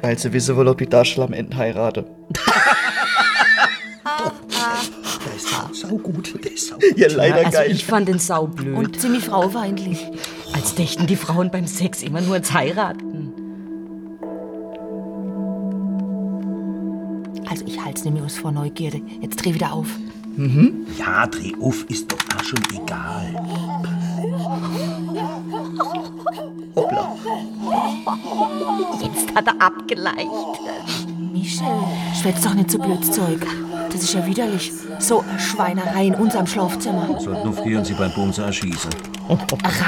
Weil sie wissen will, ob die Darsteller am Ende heirate. Ist sau, sau gut. Der ist sau Ja, leider also geil. ich fand den Sau blöd. Und ziemlich frauenfeindlich. Als dächten die Frauen beim Sex immer nur ans Heiraten. Also ich halte es nämlich aus vor Neugierde. Jetzt dreh wieder auf. Ja, dreh auf, ist doch auch schon egal. Hoppla. Jetzt hat er abgeleicht. Michel, schwätz doch nicht so blöd Zeug. Das ist ja widerlich. So eine Schweinerei in unserem Schlafzimmer. Sollten nur frieren Sie beim Bumsen erschießen.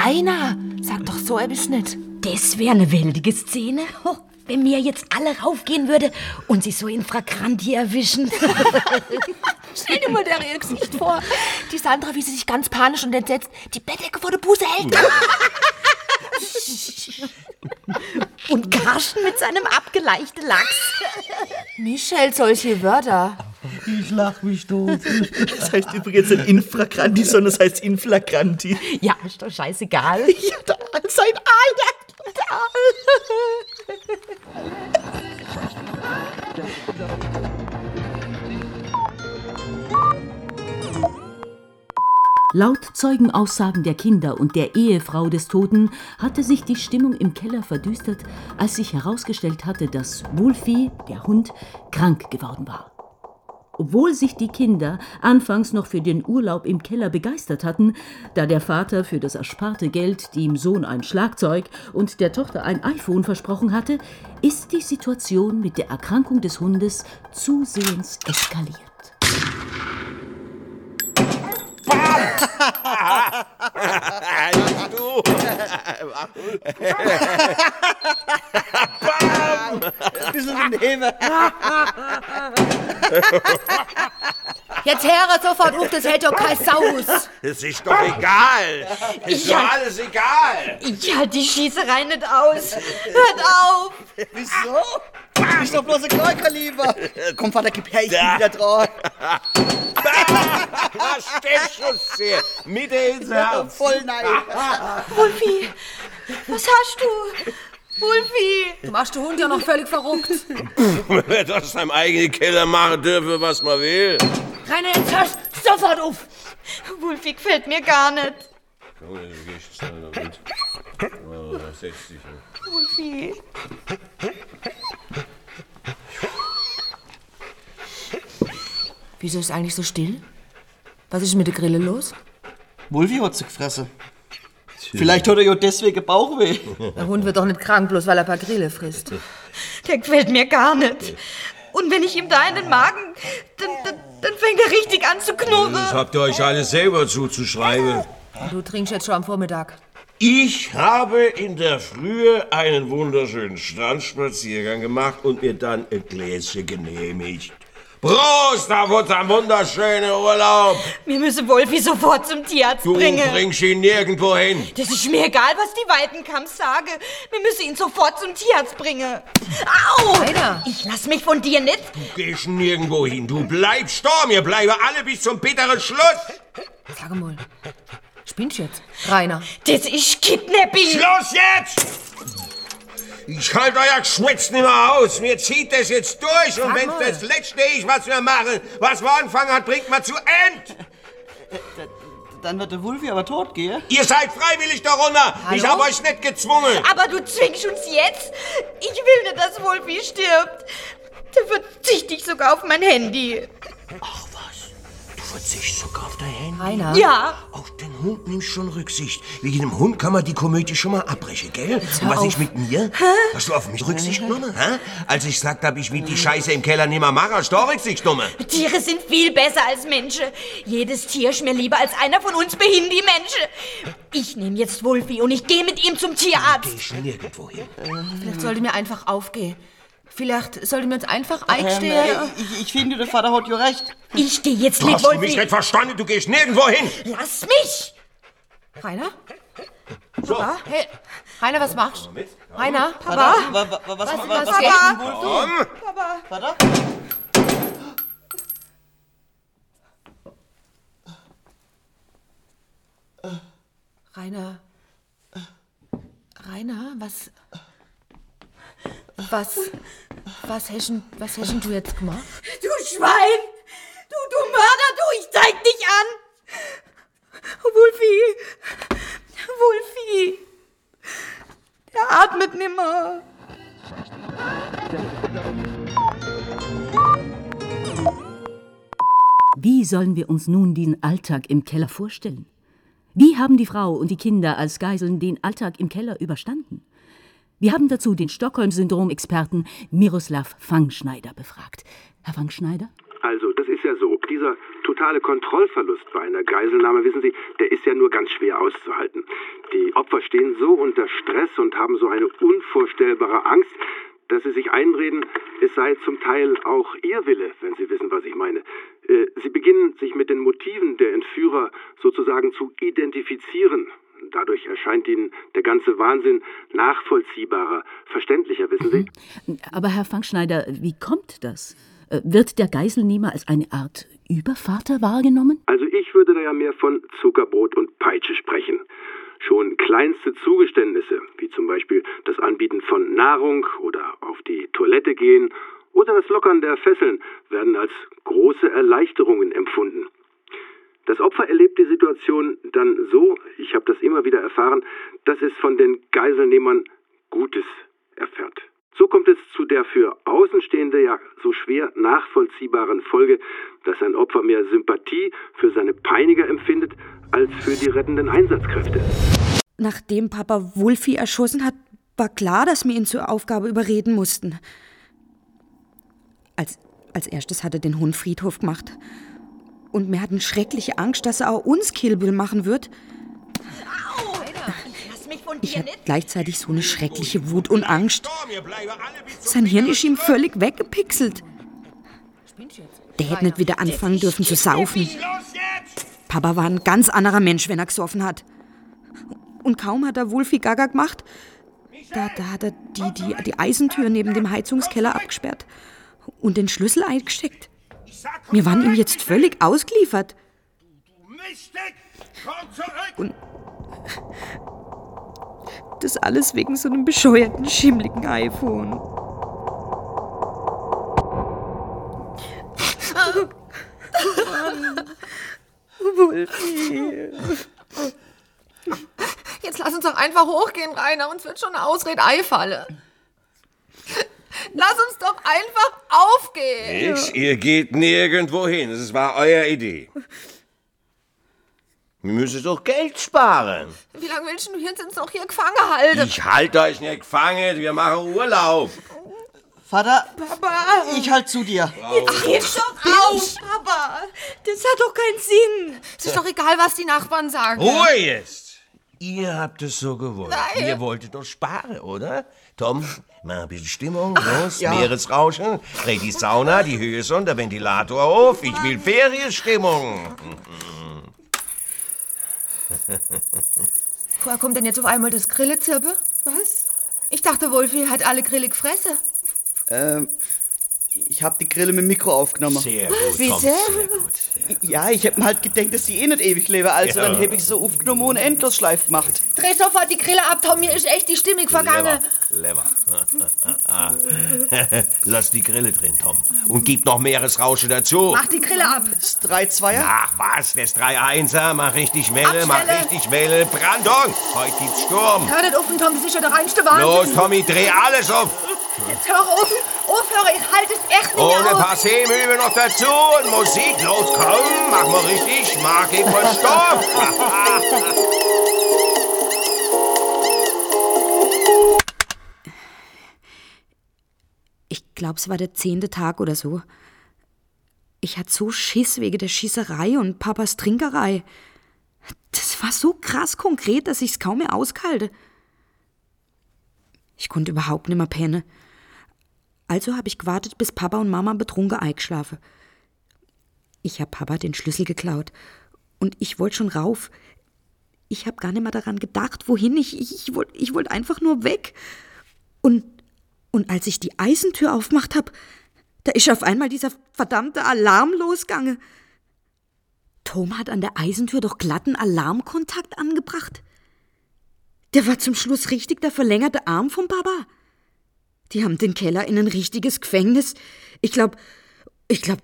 Rainer, sag doch so etwas nicht. Das wäre eine wildige Szene. Oh, wenn mir jetzt alle raufgehen würde und sie so in Fragranti erwischen. Stell dir mal der ihr Gesicht vor. Die Sandra, wie sie sich ganz panisch und entsetzt die Bettdecke vor der Buße hält. Und Karsten mit seinem abgeleichten Lachs. Michel, solche Wörter. Ich lach mich doof. Das heißt übrigens nicht Infragranti, sondern es heißt Inflagranti. Ja, ist doch scheißegal. Ja, da sein Laut Zeugenaussagen der Kinder und der Ehefrau des Toten hatte sich die Stimmung im Keller verdüstert, als sich herausgestellt hatte, dass Wolfi, der Hund, krank geworden war. Obwohl sich die Kinder anfangs noch für den Urlaub im Keller begeistert hatten, da der Vater für das ersparte Geld dem Sohn ein Schlagzeug und der Tochter ein iPhone versprochen hatte, ist die Situation mit der Erkrankung des Hundes zusehends eskaliert. du! Bam! Ein bisschen daneben. Jetzt höre sofort auf, das hält doch kein Saus. Es ist doch egal. Ist doch alles egal. Halte die Schießerei nicht aus. Hört auf! Wieso? Du bist doch bloß ein Kleinkaliber. Komm, Vater, gib her, ich bin wieder dran. Steckschuss hier. Mitte ins Herz. Voll nein. Wolfi, was hast du? Wolfi! Du machst den Hund ja noch völlig verrückt. Wer das in seinem eigenen Keller machen dürfe, was man will. Rainer, jetzt hörst du sofort auf! Wolfi gefällt mir gar nicht. Komm, du gehst schnell damit. Oh, setz dich. Wolfi. Wieso ist eigentlich so still? Was ist mit der Grille los? Wolfi hat sie gefressen. Vielleicht hat er ja deswegen Bauchweh. Der Hund wird doch nicht krank, bloß weil er ein paar Grille frisst. Der gefällt mir gar nicht. Und wenn ich ihm da in den Magen, dann, dann, dann fängt er richtig an zu knurren. Das habt ihr euch alles selber zuzuschreiben. Du trinkst jetzt schon am Vormittag. Ich habe in der Frühe einen wunderschönen Strandspaziergang gemacht und mir dann ein Gläschen genehmigt. Prost auf unseren wunderschönen Urlaub! Wir müssen Wolfi sofort zum Tierarzt Du bringen. bringst ihn nirgendwo hin. Das ist mir egal, was die Weidenkamps sagen. Wir müssen ihn sofort zum Tierarzt bringen. Au! Rainer. Ich lass mich von dir nicht. Du gehst nirgendwo hin. Du bleibst da. Wir bleiben alle bis zum bitteren Schluss. Sag mal, spinnst du jetzt? Rainer. Das ist Kidnapping. Schluss jetzt! Ich halte euer Geschwätz nicht mehr aus. Mir zieht das jetzt durch. Und wenn das Letzte ist, was wir machen, was wir anfangen hat, bringt man zu End. Dann wird der Wolfi aber tot gehen. Ihr seid freiwillig darunter. Ich Hallo? habe euch nicht gezwungen. Aber du zwingst uns jetzt? Ich will nicht, dass Wolfi stirbt. Der verzichtet sogar auf mein Handy. Du verzichtest sogar auf dein Handy. Rainer. Ja. Auf den Hund nimmst schon Rücksicht. Wegen dem Hund kann man die Komödie schon mal abbrechen, gell? Jetzt Und was auf. ist mit mir? Hast du auf mich Rücksicht genommen? Hä? Als ich gesagt habe, ich will die Scheiße im Keller nicht mehr machen, hast du auch Rücksicht genommen? Tiere sind viel besser als Menschen. Jedes Tier ist mir lieber als einer von uns behindert die Menschen. Ich nehme jetzt Wolfi und ich gehe mit ihm zum Tierarzt. Ich nirgendwo hin. Vielleicht sollte mir einfach aufgehen. Vielleicht sollte mir uns einfach Ähm, einstehen. äh, ich, ich finde, der Vater hat ja recht. Ich gehe jetzt Du mit hast du mich nicht verstanden? Du gehst nirgendwo hin. Lass mich! Rainer? So. Papa? Hey, Rainer, was machst du? Rainer? Papa? Papa? Wa- wa- was- Was, was- was, was geht geht denn wohl Komm. Papa. Vater? Rainer. Rainer, was. Was. Was hast, was hast du jetzt gemacht? Du Schwein! Du, du Mörder, du, ich zeig dich an! Wolfi! Wolfi! Der atmet nimmer. Wie sollen wir uns nun den Alltag im Keller vorstellen? Wie haben die Frau und die Kinder als Geiseln den Alltag im Keller überstanden? Wir haben dazu den Stockholm-Syndrom-Experten Miroslav Fangschneider befragt. Herr Fangschneider? Also, das ist ja so. Dieser totale Kontrollverlust bei einer Geiselnahme, wissen Sie, der ist ja nur ganz schwer auszuhalten. Die Opfer stehen so unter Stress und haben so eine unvorstellbare Angst, dass sie sich einreden, es sei zum Teil auch ihr Wille, wenn Sie wissen, was ich meine. Äh, Sie beginnen, sich mit den Motiven der Entführer sozusagen zu identifizieren. Dadurch erscheint ihnen der ganze Wahnsinn nachvollziehbarer, verständlicher, wissen Sie? Aber Herr Fangschneider, wie kommt das? Äh, Wird der Geiselnehmer als eine Art Übervater wahrgenommen? Also ich würde da ja mehr von Zuckerbrot und Peitsche sprechen. Schon kleinste Zugeständnisse, wie zum Beispiel das Anbieten von Nahrung oder auf die Toilette gehen oder das Lockern der Fesseln, werden als große Erleichterungen empfunden. Das Opfer erlebt die Situation dann so, ich habe das immer wieder erfahren, dass es von den Geiselnehmern Gutes erfährt. So kommt es zu der für Außenstehende ja so schwer nachvollziehbaren Folge, dass ein Opfer mehr Sympathie für seine Peiniger empfindet als für die rettenden Einsatzkräfte. Nachdem Papa Wulfi erschossen hat, war klar, dass wir ihn zur Aufgabe überreden mussten. Als, als erstes hat er den Hund Friedhof gemacht. Und wir hatten schreckliche Angst, dass er auch uns Killbill machen wird. Ich hatte gleichzeitig so eine schreckliche Wut und Angst. Sein Hirn ist ihm völlig weggepixelt. Der hätte nicht wieder anfangen dürfen zu saufen. Papa war ein ganz anderer Mensch, wenn er gesoffen hat. Und kaum hat er Wulfi Gaga gemacht, da, da hat er die, die, die Eisentür neben dem Heizungskeller abgesperrt und den Schlüssel eingesteckt. Wir waren ihm jetzt völlig ausgeliefert. Und das alles wegen so einem bescheuerten, schimmligen iPhone. Wulfi. Jetzt lass uns doch einfach hochgehen, Rainer. Uns wird schon eine Ausrede einfallen. Lass uns doch einfach aufgehen. Ich, ihr geht nirgendwo hin. Es war euer Idee. Wir müssen doch Geld sparen. Wie lange willst du hier uns noch hier gefangen halten? Ich halte euch nicht gefangen. Wir machen Urlaub. Vater, Papa. ich halt zu dir. Ach, jetzt doch auf, Papa. Das hat doch keinen Sinn. Es ist doch egal, was die Nachbarn sagen. Ruhe jetzt. Ihr habt es so gewollt. Nein. Ihr wolltet doch sparen, oder? Tom, mach ein bisschen Stimmung. Los, ja. Meeresrauschen. Dreh die Sauna, die Höhe und der Ventilator auf. Ich will Ferienstimmung. Woher kommt denn jetzt auf einmal das Grillezirpe? Was? Ich dachte, Wolfi hat alle Grille gefressen. Ähm, ich hab die Grille mit dem Mikro aufgenommen. Sehr gut, Tom, Bitte? sehr Ja, ich hab mir halt gedacht, dass die eh nicht ewig leben. Also Ja. dann hab ich so aufgenommen und Endlosschleif gemacht. Dreh sofort die Grille ab, Tom. Mir ist echt die Stimmung vergangen. Lever. Lever. Lass die Grille drin, Tom. Und gib noch Meeresrauschen dazu. Mach die Grille ab. Das 3-2er? Ach was, das 3-1er. Mach richtig Welle, mach Abstelle. richtig Welle. Brandung. Heute gibt's Sturm. Hör nicht auf, Tom. Das ist ja der reinste Wahnsinn. Los, Tommy, dreh alles auf. Jetzt hör auf. Aufhöre. Ich halte es echt nicht ein aus. paar Seemühle noch dazu und Musik. Los, komm, mach mal richtig. Mach eben mal Stopp. Ich glaube, es war der zehnte Tag oder so. Ich hatte so Schiss wegen der Schießerei und Papas Trinkerei. Das war so krass konkret, dass ich's kaum mehr auskalte. Ich konnte überhaupt nicht mehr pennen. Also habe ich gewartet, bis Papa und Mama betrunken eingeschlafen. Ich habe Papa den Schlüssel geklaut und ich wollte schon rauf. Ich habe gar nicht mehr daran gedacht, wohin ich. Ich, ich wollte ich wollt einfach nur weg. Und und als ich die Eisentür aufmacht hab, da ist auf einmal dieser verdammte Alarm losgegangen. Tom hat an der Eisentür doch glatten Alarmkontakt angebracht. Der war zum Schluss richtig der verlängerte Arm vom Papa. Die haben den Keller in ein richtiges Gefängnis. Ich glaub, ich glaub,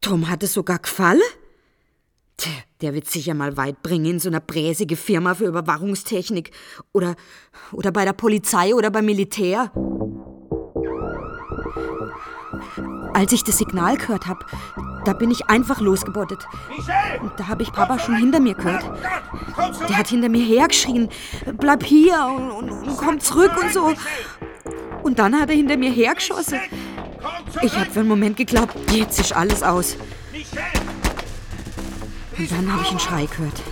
Tom hat es sogar gefallen. Tja, der wird sicher mal weit bringen in so einer bräsige Firma für Überwachungstechnik. Oder, oder bei der Polizei oder beim Militär. Als ich das Signal gehört hab, da bin ich einfach losgebottet. Und da habe ich Papa schon hinter mir gehört. Der hat hinter mir hergeschrien, bleib hier und, und, und komm zurück und so. Und dann hat er hinter mir hergeschossen. Ich habe für einen Moment geglaubt, jetzt ist alles aus. Und dann habe ich einen Schrei gehört.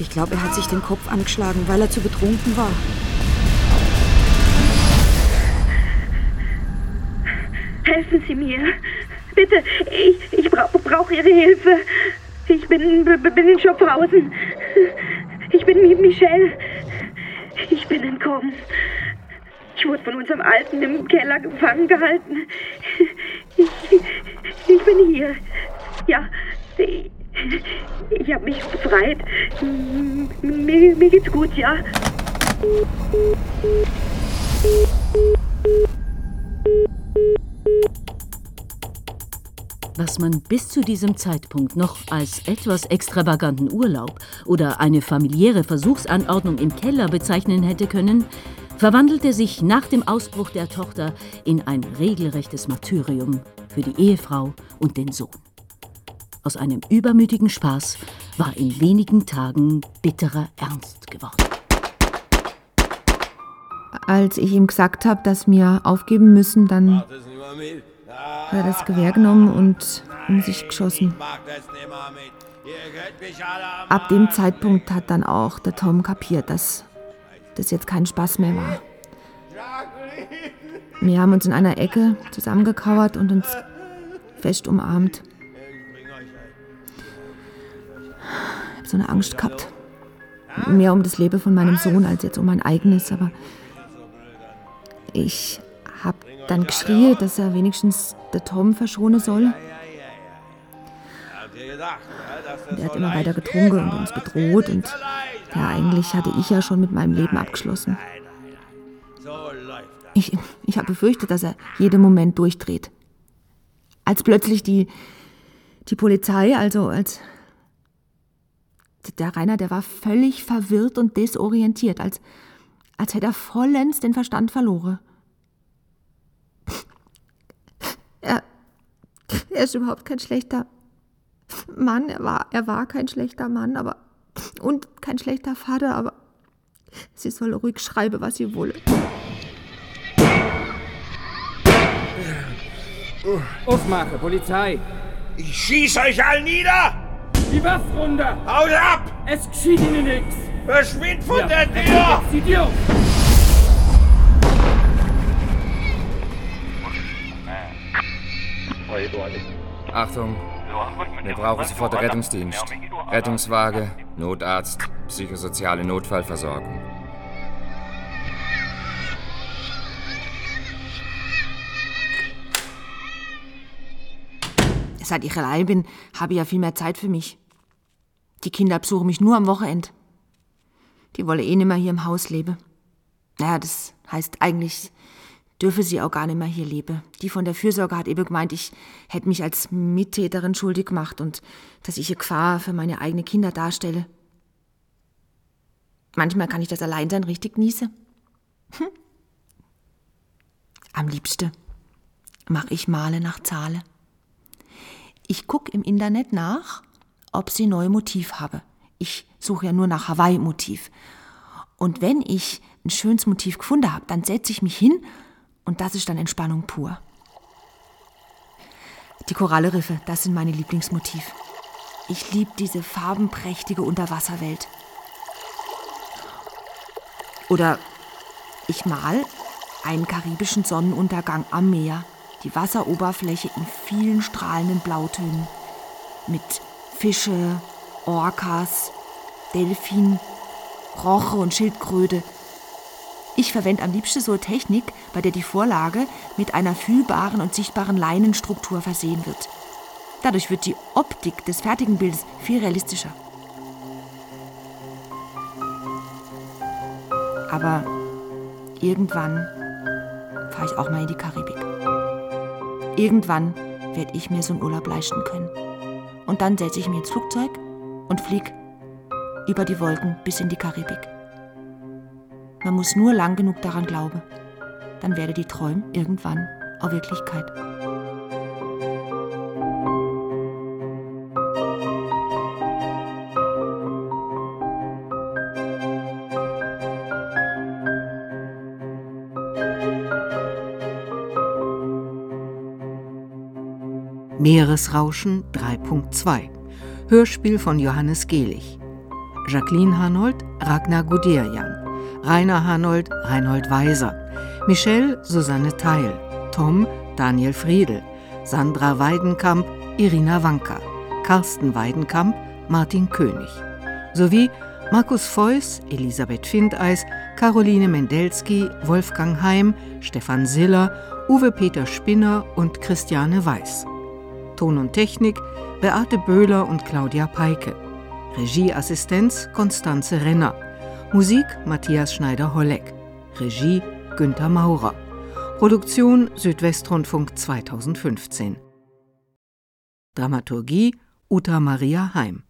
Ich glaube, er hat sich den Kopf angeschlagen, weil er zu betrunken war. Helfen Sie mir. Bitte, ich, ich brauche brauch Ihre Hilfe. Ich bin, bin in Schopfhausen. Ich bin Mi- Michelle. Ich bin entkommen. Ich wurde von unserem Alten im Keller gefangen gehalten. Ich, ich bin hier. Ja, ich, ich habe mich befreit. Mir, mir geht's gut, ja. Was man bis zu diesem Zeitpunkt noch als etwas extravaganten Urlaub oder eine familiäre Versuchsanordnung im Keller bezeichnen hätte können, verwandelte sich nach dem Ausbruch der Tochter in ein regelrechtes Martyrium für die Ehefrau und den Sohn. Aus einem übermütigen Spaß war in wenigen Tagen bitterer Ernst geworden. Als ich ihm gesagt habe, dass wir aufgeben müssen, dann hat er das Gewehr genommen und um sich geschossen. Ab dem Zeitpunkt hat dann auch der Tom kapiert, dass das jetzt kein Spaß mehr war. Wir haben uns in einer Ecke zusammengekauert und uns fest umarmt. Ich habe so eine Angst gehabt. Mehr um das Leben von meinem Sohn als jetzt um mein eigenes, aber ich habe dann geschrien, dass er wenigstens der Tom verschonen soll. Und er hat immer weiter getrunken und uns bedroht und ja, eigentlich hatte ich ja schon mit meinem Leben abgeschlossen. Ich, ich habe befürchtet, dass er jeden Moment durchdreht. Als plötzlich die, die Polizei, also als der Rainer, der war völlig verwirrt und desorientiert, als, als hätte er vollends den Verstand verloren. Er, er ist überhaupt kein schlechter Mann, er war, er war kein schlechter Mann, aber und kein schlechter Vater, aber sie soll ruhig schreiben, was sie wolle. Aufmache, Polizei! Ich schieß euch all nieder! Die Waffe runter! Haut ab! Es geschieht Ihnen nichts! Verschwind von ja. der Tür! Dir auf! Achtung, wir brauchen sofort Rettungsdienst. Rettungswagen, Notarzt, psychosoziale Notfallversorgung. Seit ich allein bin, habe ich ja viel mehr Zeit für mich. Die Kinder besuchen mich nur am Wochenende. Die wollen eh nicht mehr hier im Haus leben. Naja, das heißt eigentlich, dürfe sie auch gar nicht mehr hier leben. Die von der Fürsorge hat eben gemeint, ich hätte mich als Mittäterin schuldig gemacht und dass ich eine Gefahr für meine eigenen Kinder darstelle. Manchmal kann ich das Alleinsein richtig genießen. Hm. Am liebsten mache ich Male nach Zahle. Ich gucke im Internet nach, ob sie neue Motiv habe. Ich suche ja nur nach Hawaii-Motiv. Und wenn ich ein schönes Motiv gefunden habe, dann setze ich mich hin und das ist dann Entspannung pur. Die Koralleriffe, das sind meine Lieblingsmotiv. Ich liebe diese farbenprächtige Unterwasserwelt. Oder ich mal einen karibischen Sonnenuntergang am Meer, die Wasseroberfläche in vielen strahlenden Blautönen, mit Fische, Orcas, Delfin, Roche und Schildkröte. Ich verwende am liebsten so Technik, bei der die Vorlage mit einer fühlbaren und sichtbaren Leinenstruktur versehen wird. Dadurch wird die Optik des fertigen Bildes viel realistischer. Aber irgendwann fahre ich auch mal in die Karibik. Irgendwann werde ich mir so einen Urlaub leisten können. Und dann setze ich mich ins Flugzeug und fliege über die Wolken bis in die Karibik. Man muss nur lang genug daran glauben. Dann werde die Träume irgendwann auch Wirklichkeit. Meeresrauschen 3.2 Hörspiel von Johannes Gehlich Jacqueline Hanold, Ragnar Guderian Rainer Hanold, Reinhold Weiser Michelle, Susanne Theil Tom, Daniel Friedel Sandra Weidenkamp, Irina Wanka Carsten Weidenkamp, Martin König sowie Markus Feuß, Elisabeth Findeis, Caroline Mendelski, Wolfgang Heim, Stefan Siller, Uwe Peter Spinner und Christiane Weiß. Ton und Technik Beate Böhler und Claudia Peike. Regieassistenz Konstanze Renner. Musik Matthias Schneider-Holleck. Regie Günther Maurer. Produktion Südwestrundfunk 2015. Dramaturgie Uta Maria Heim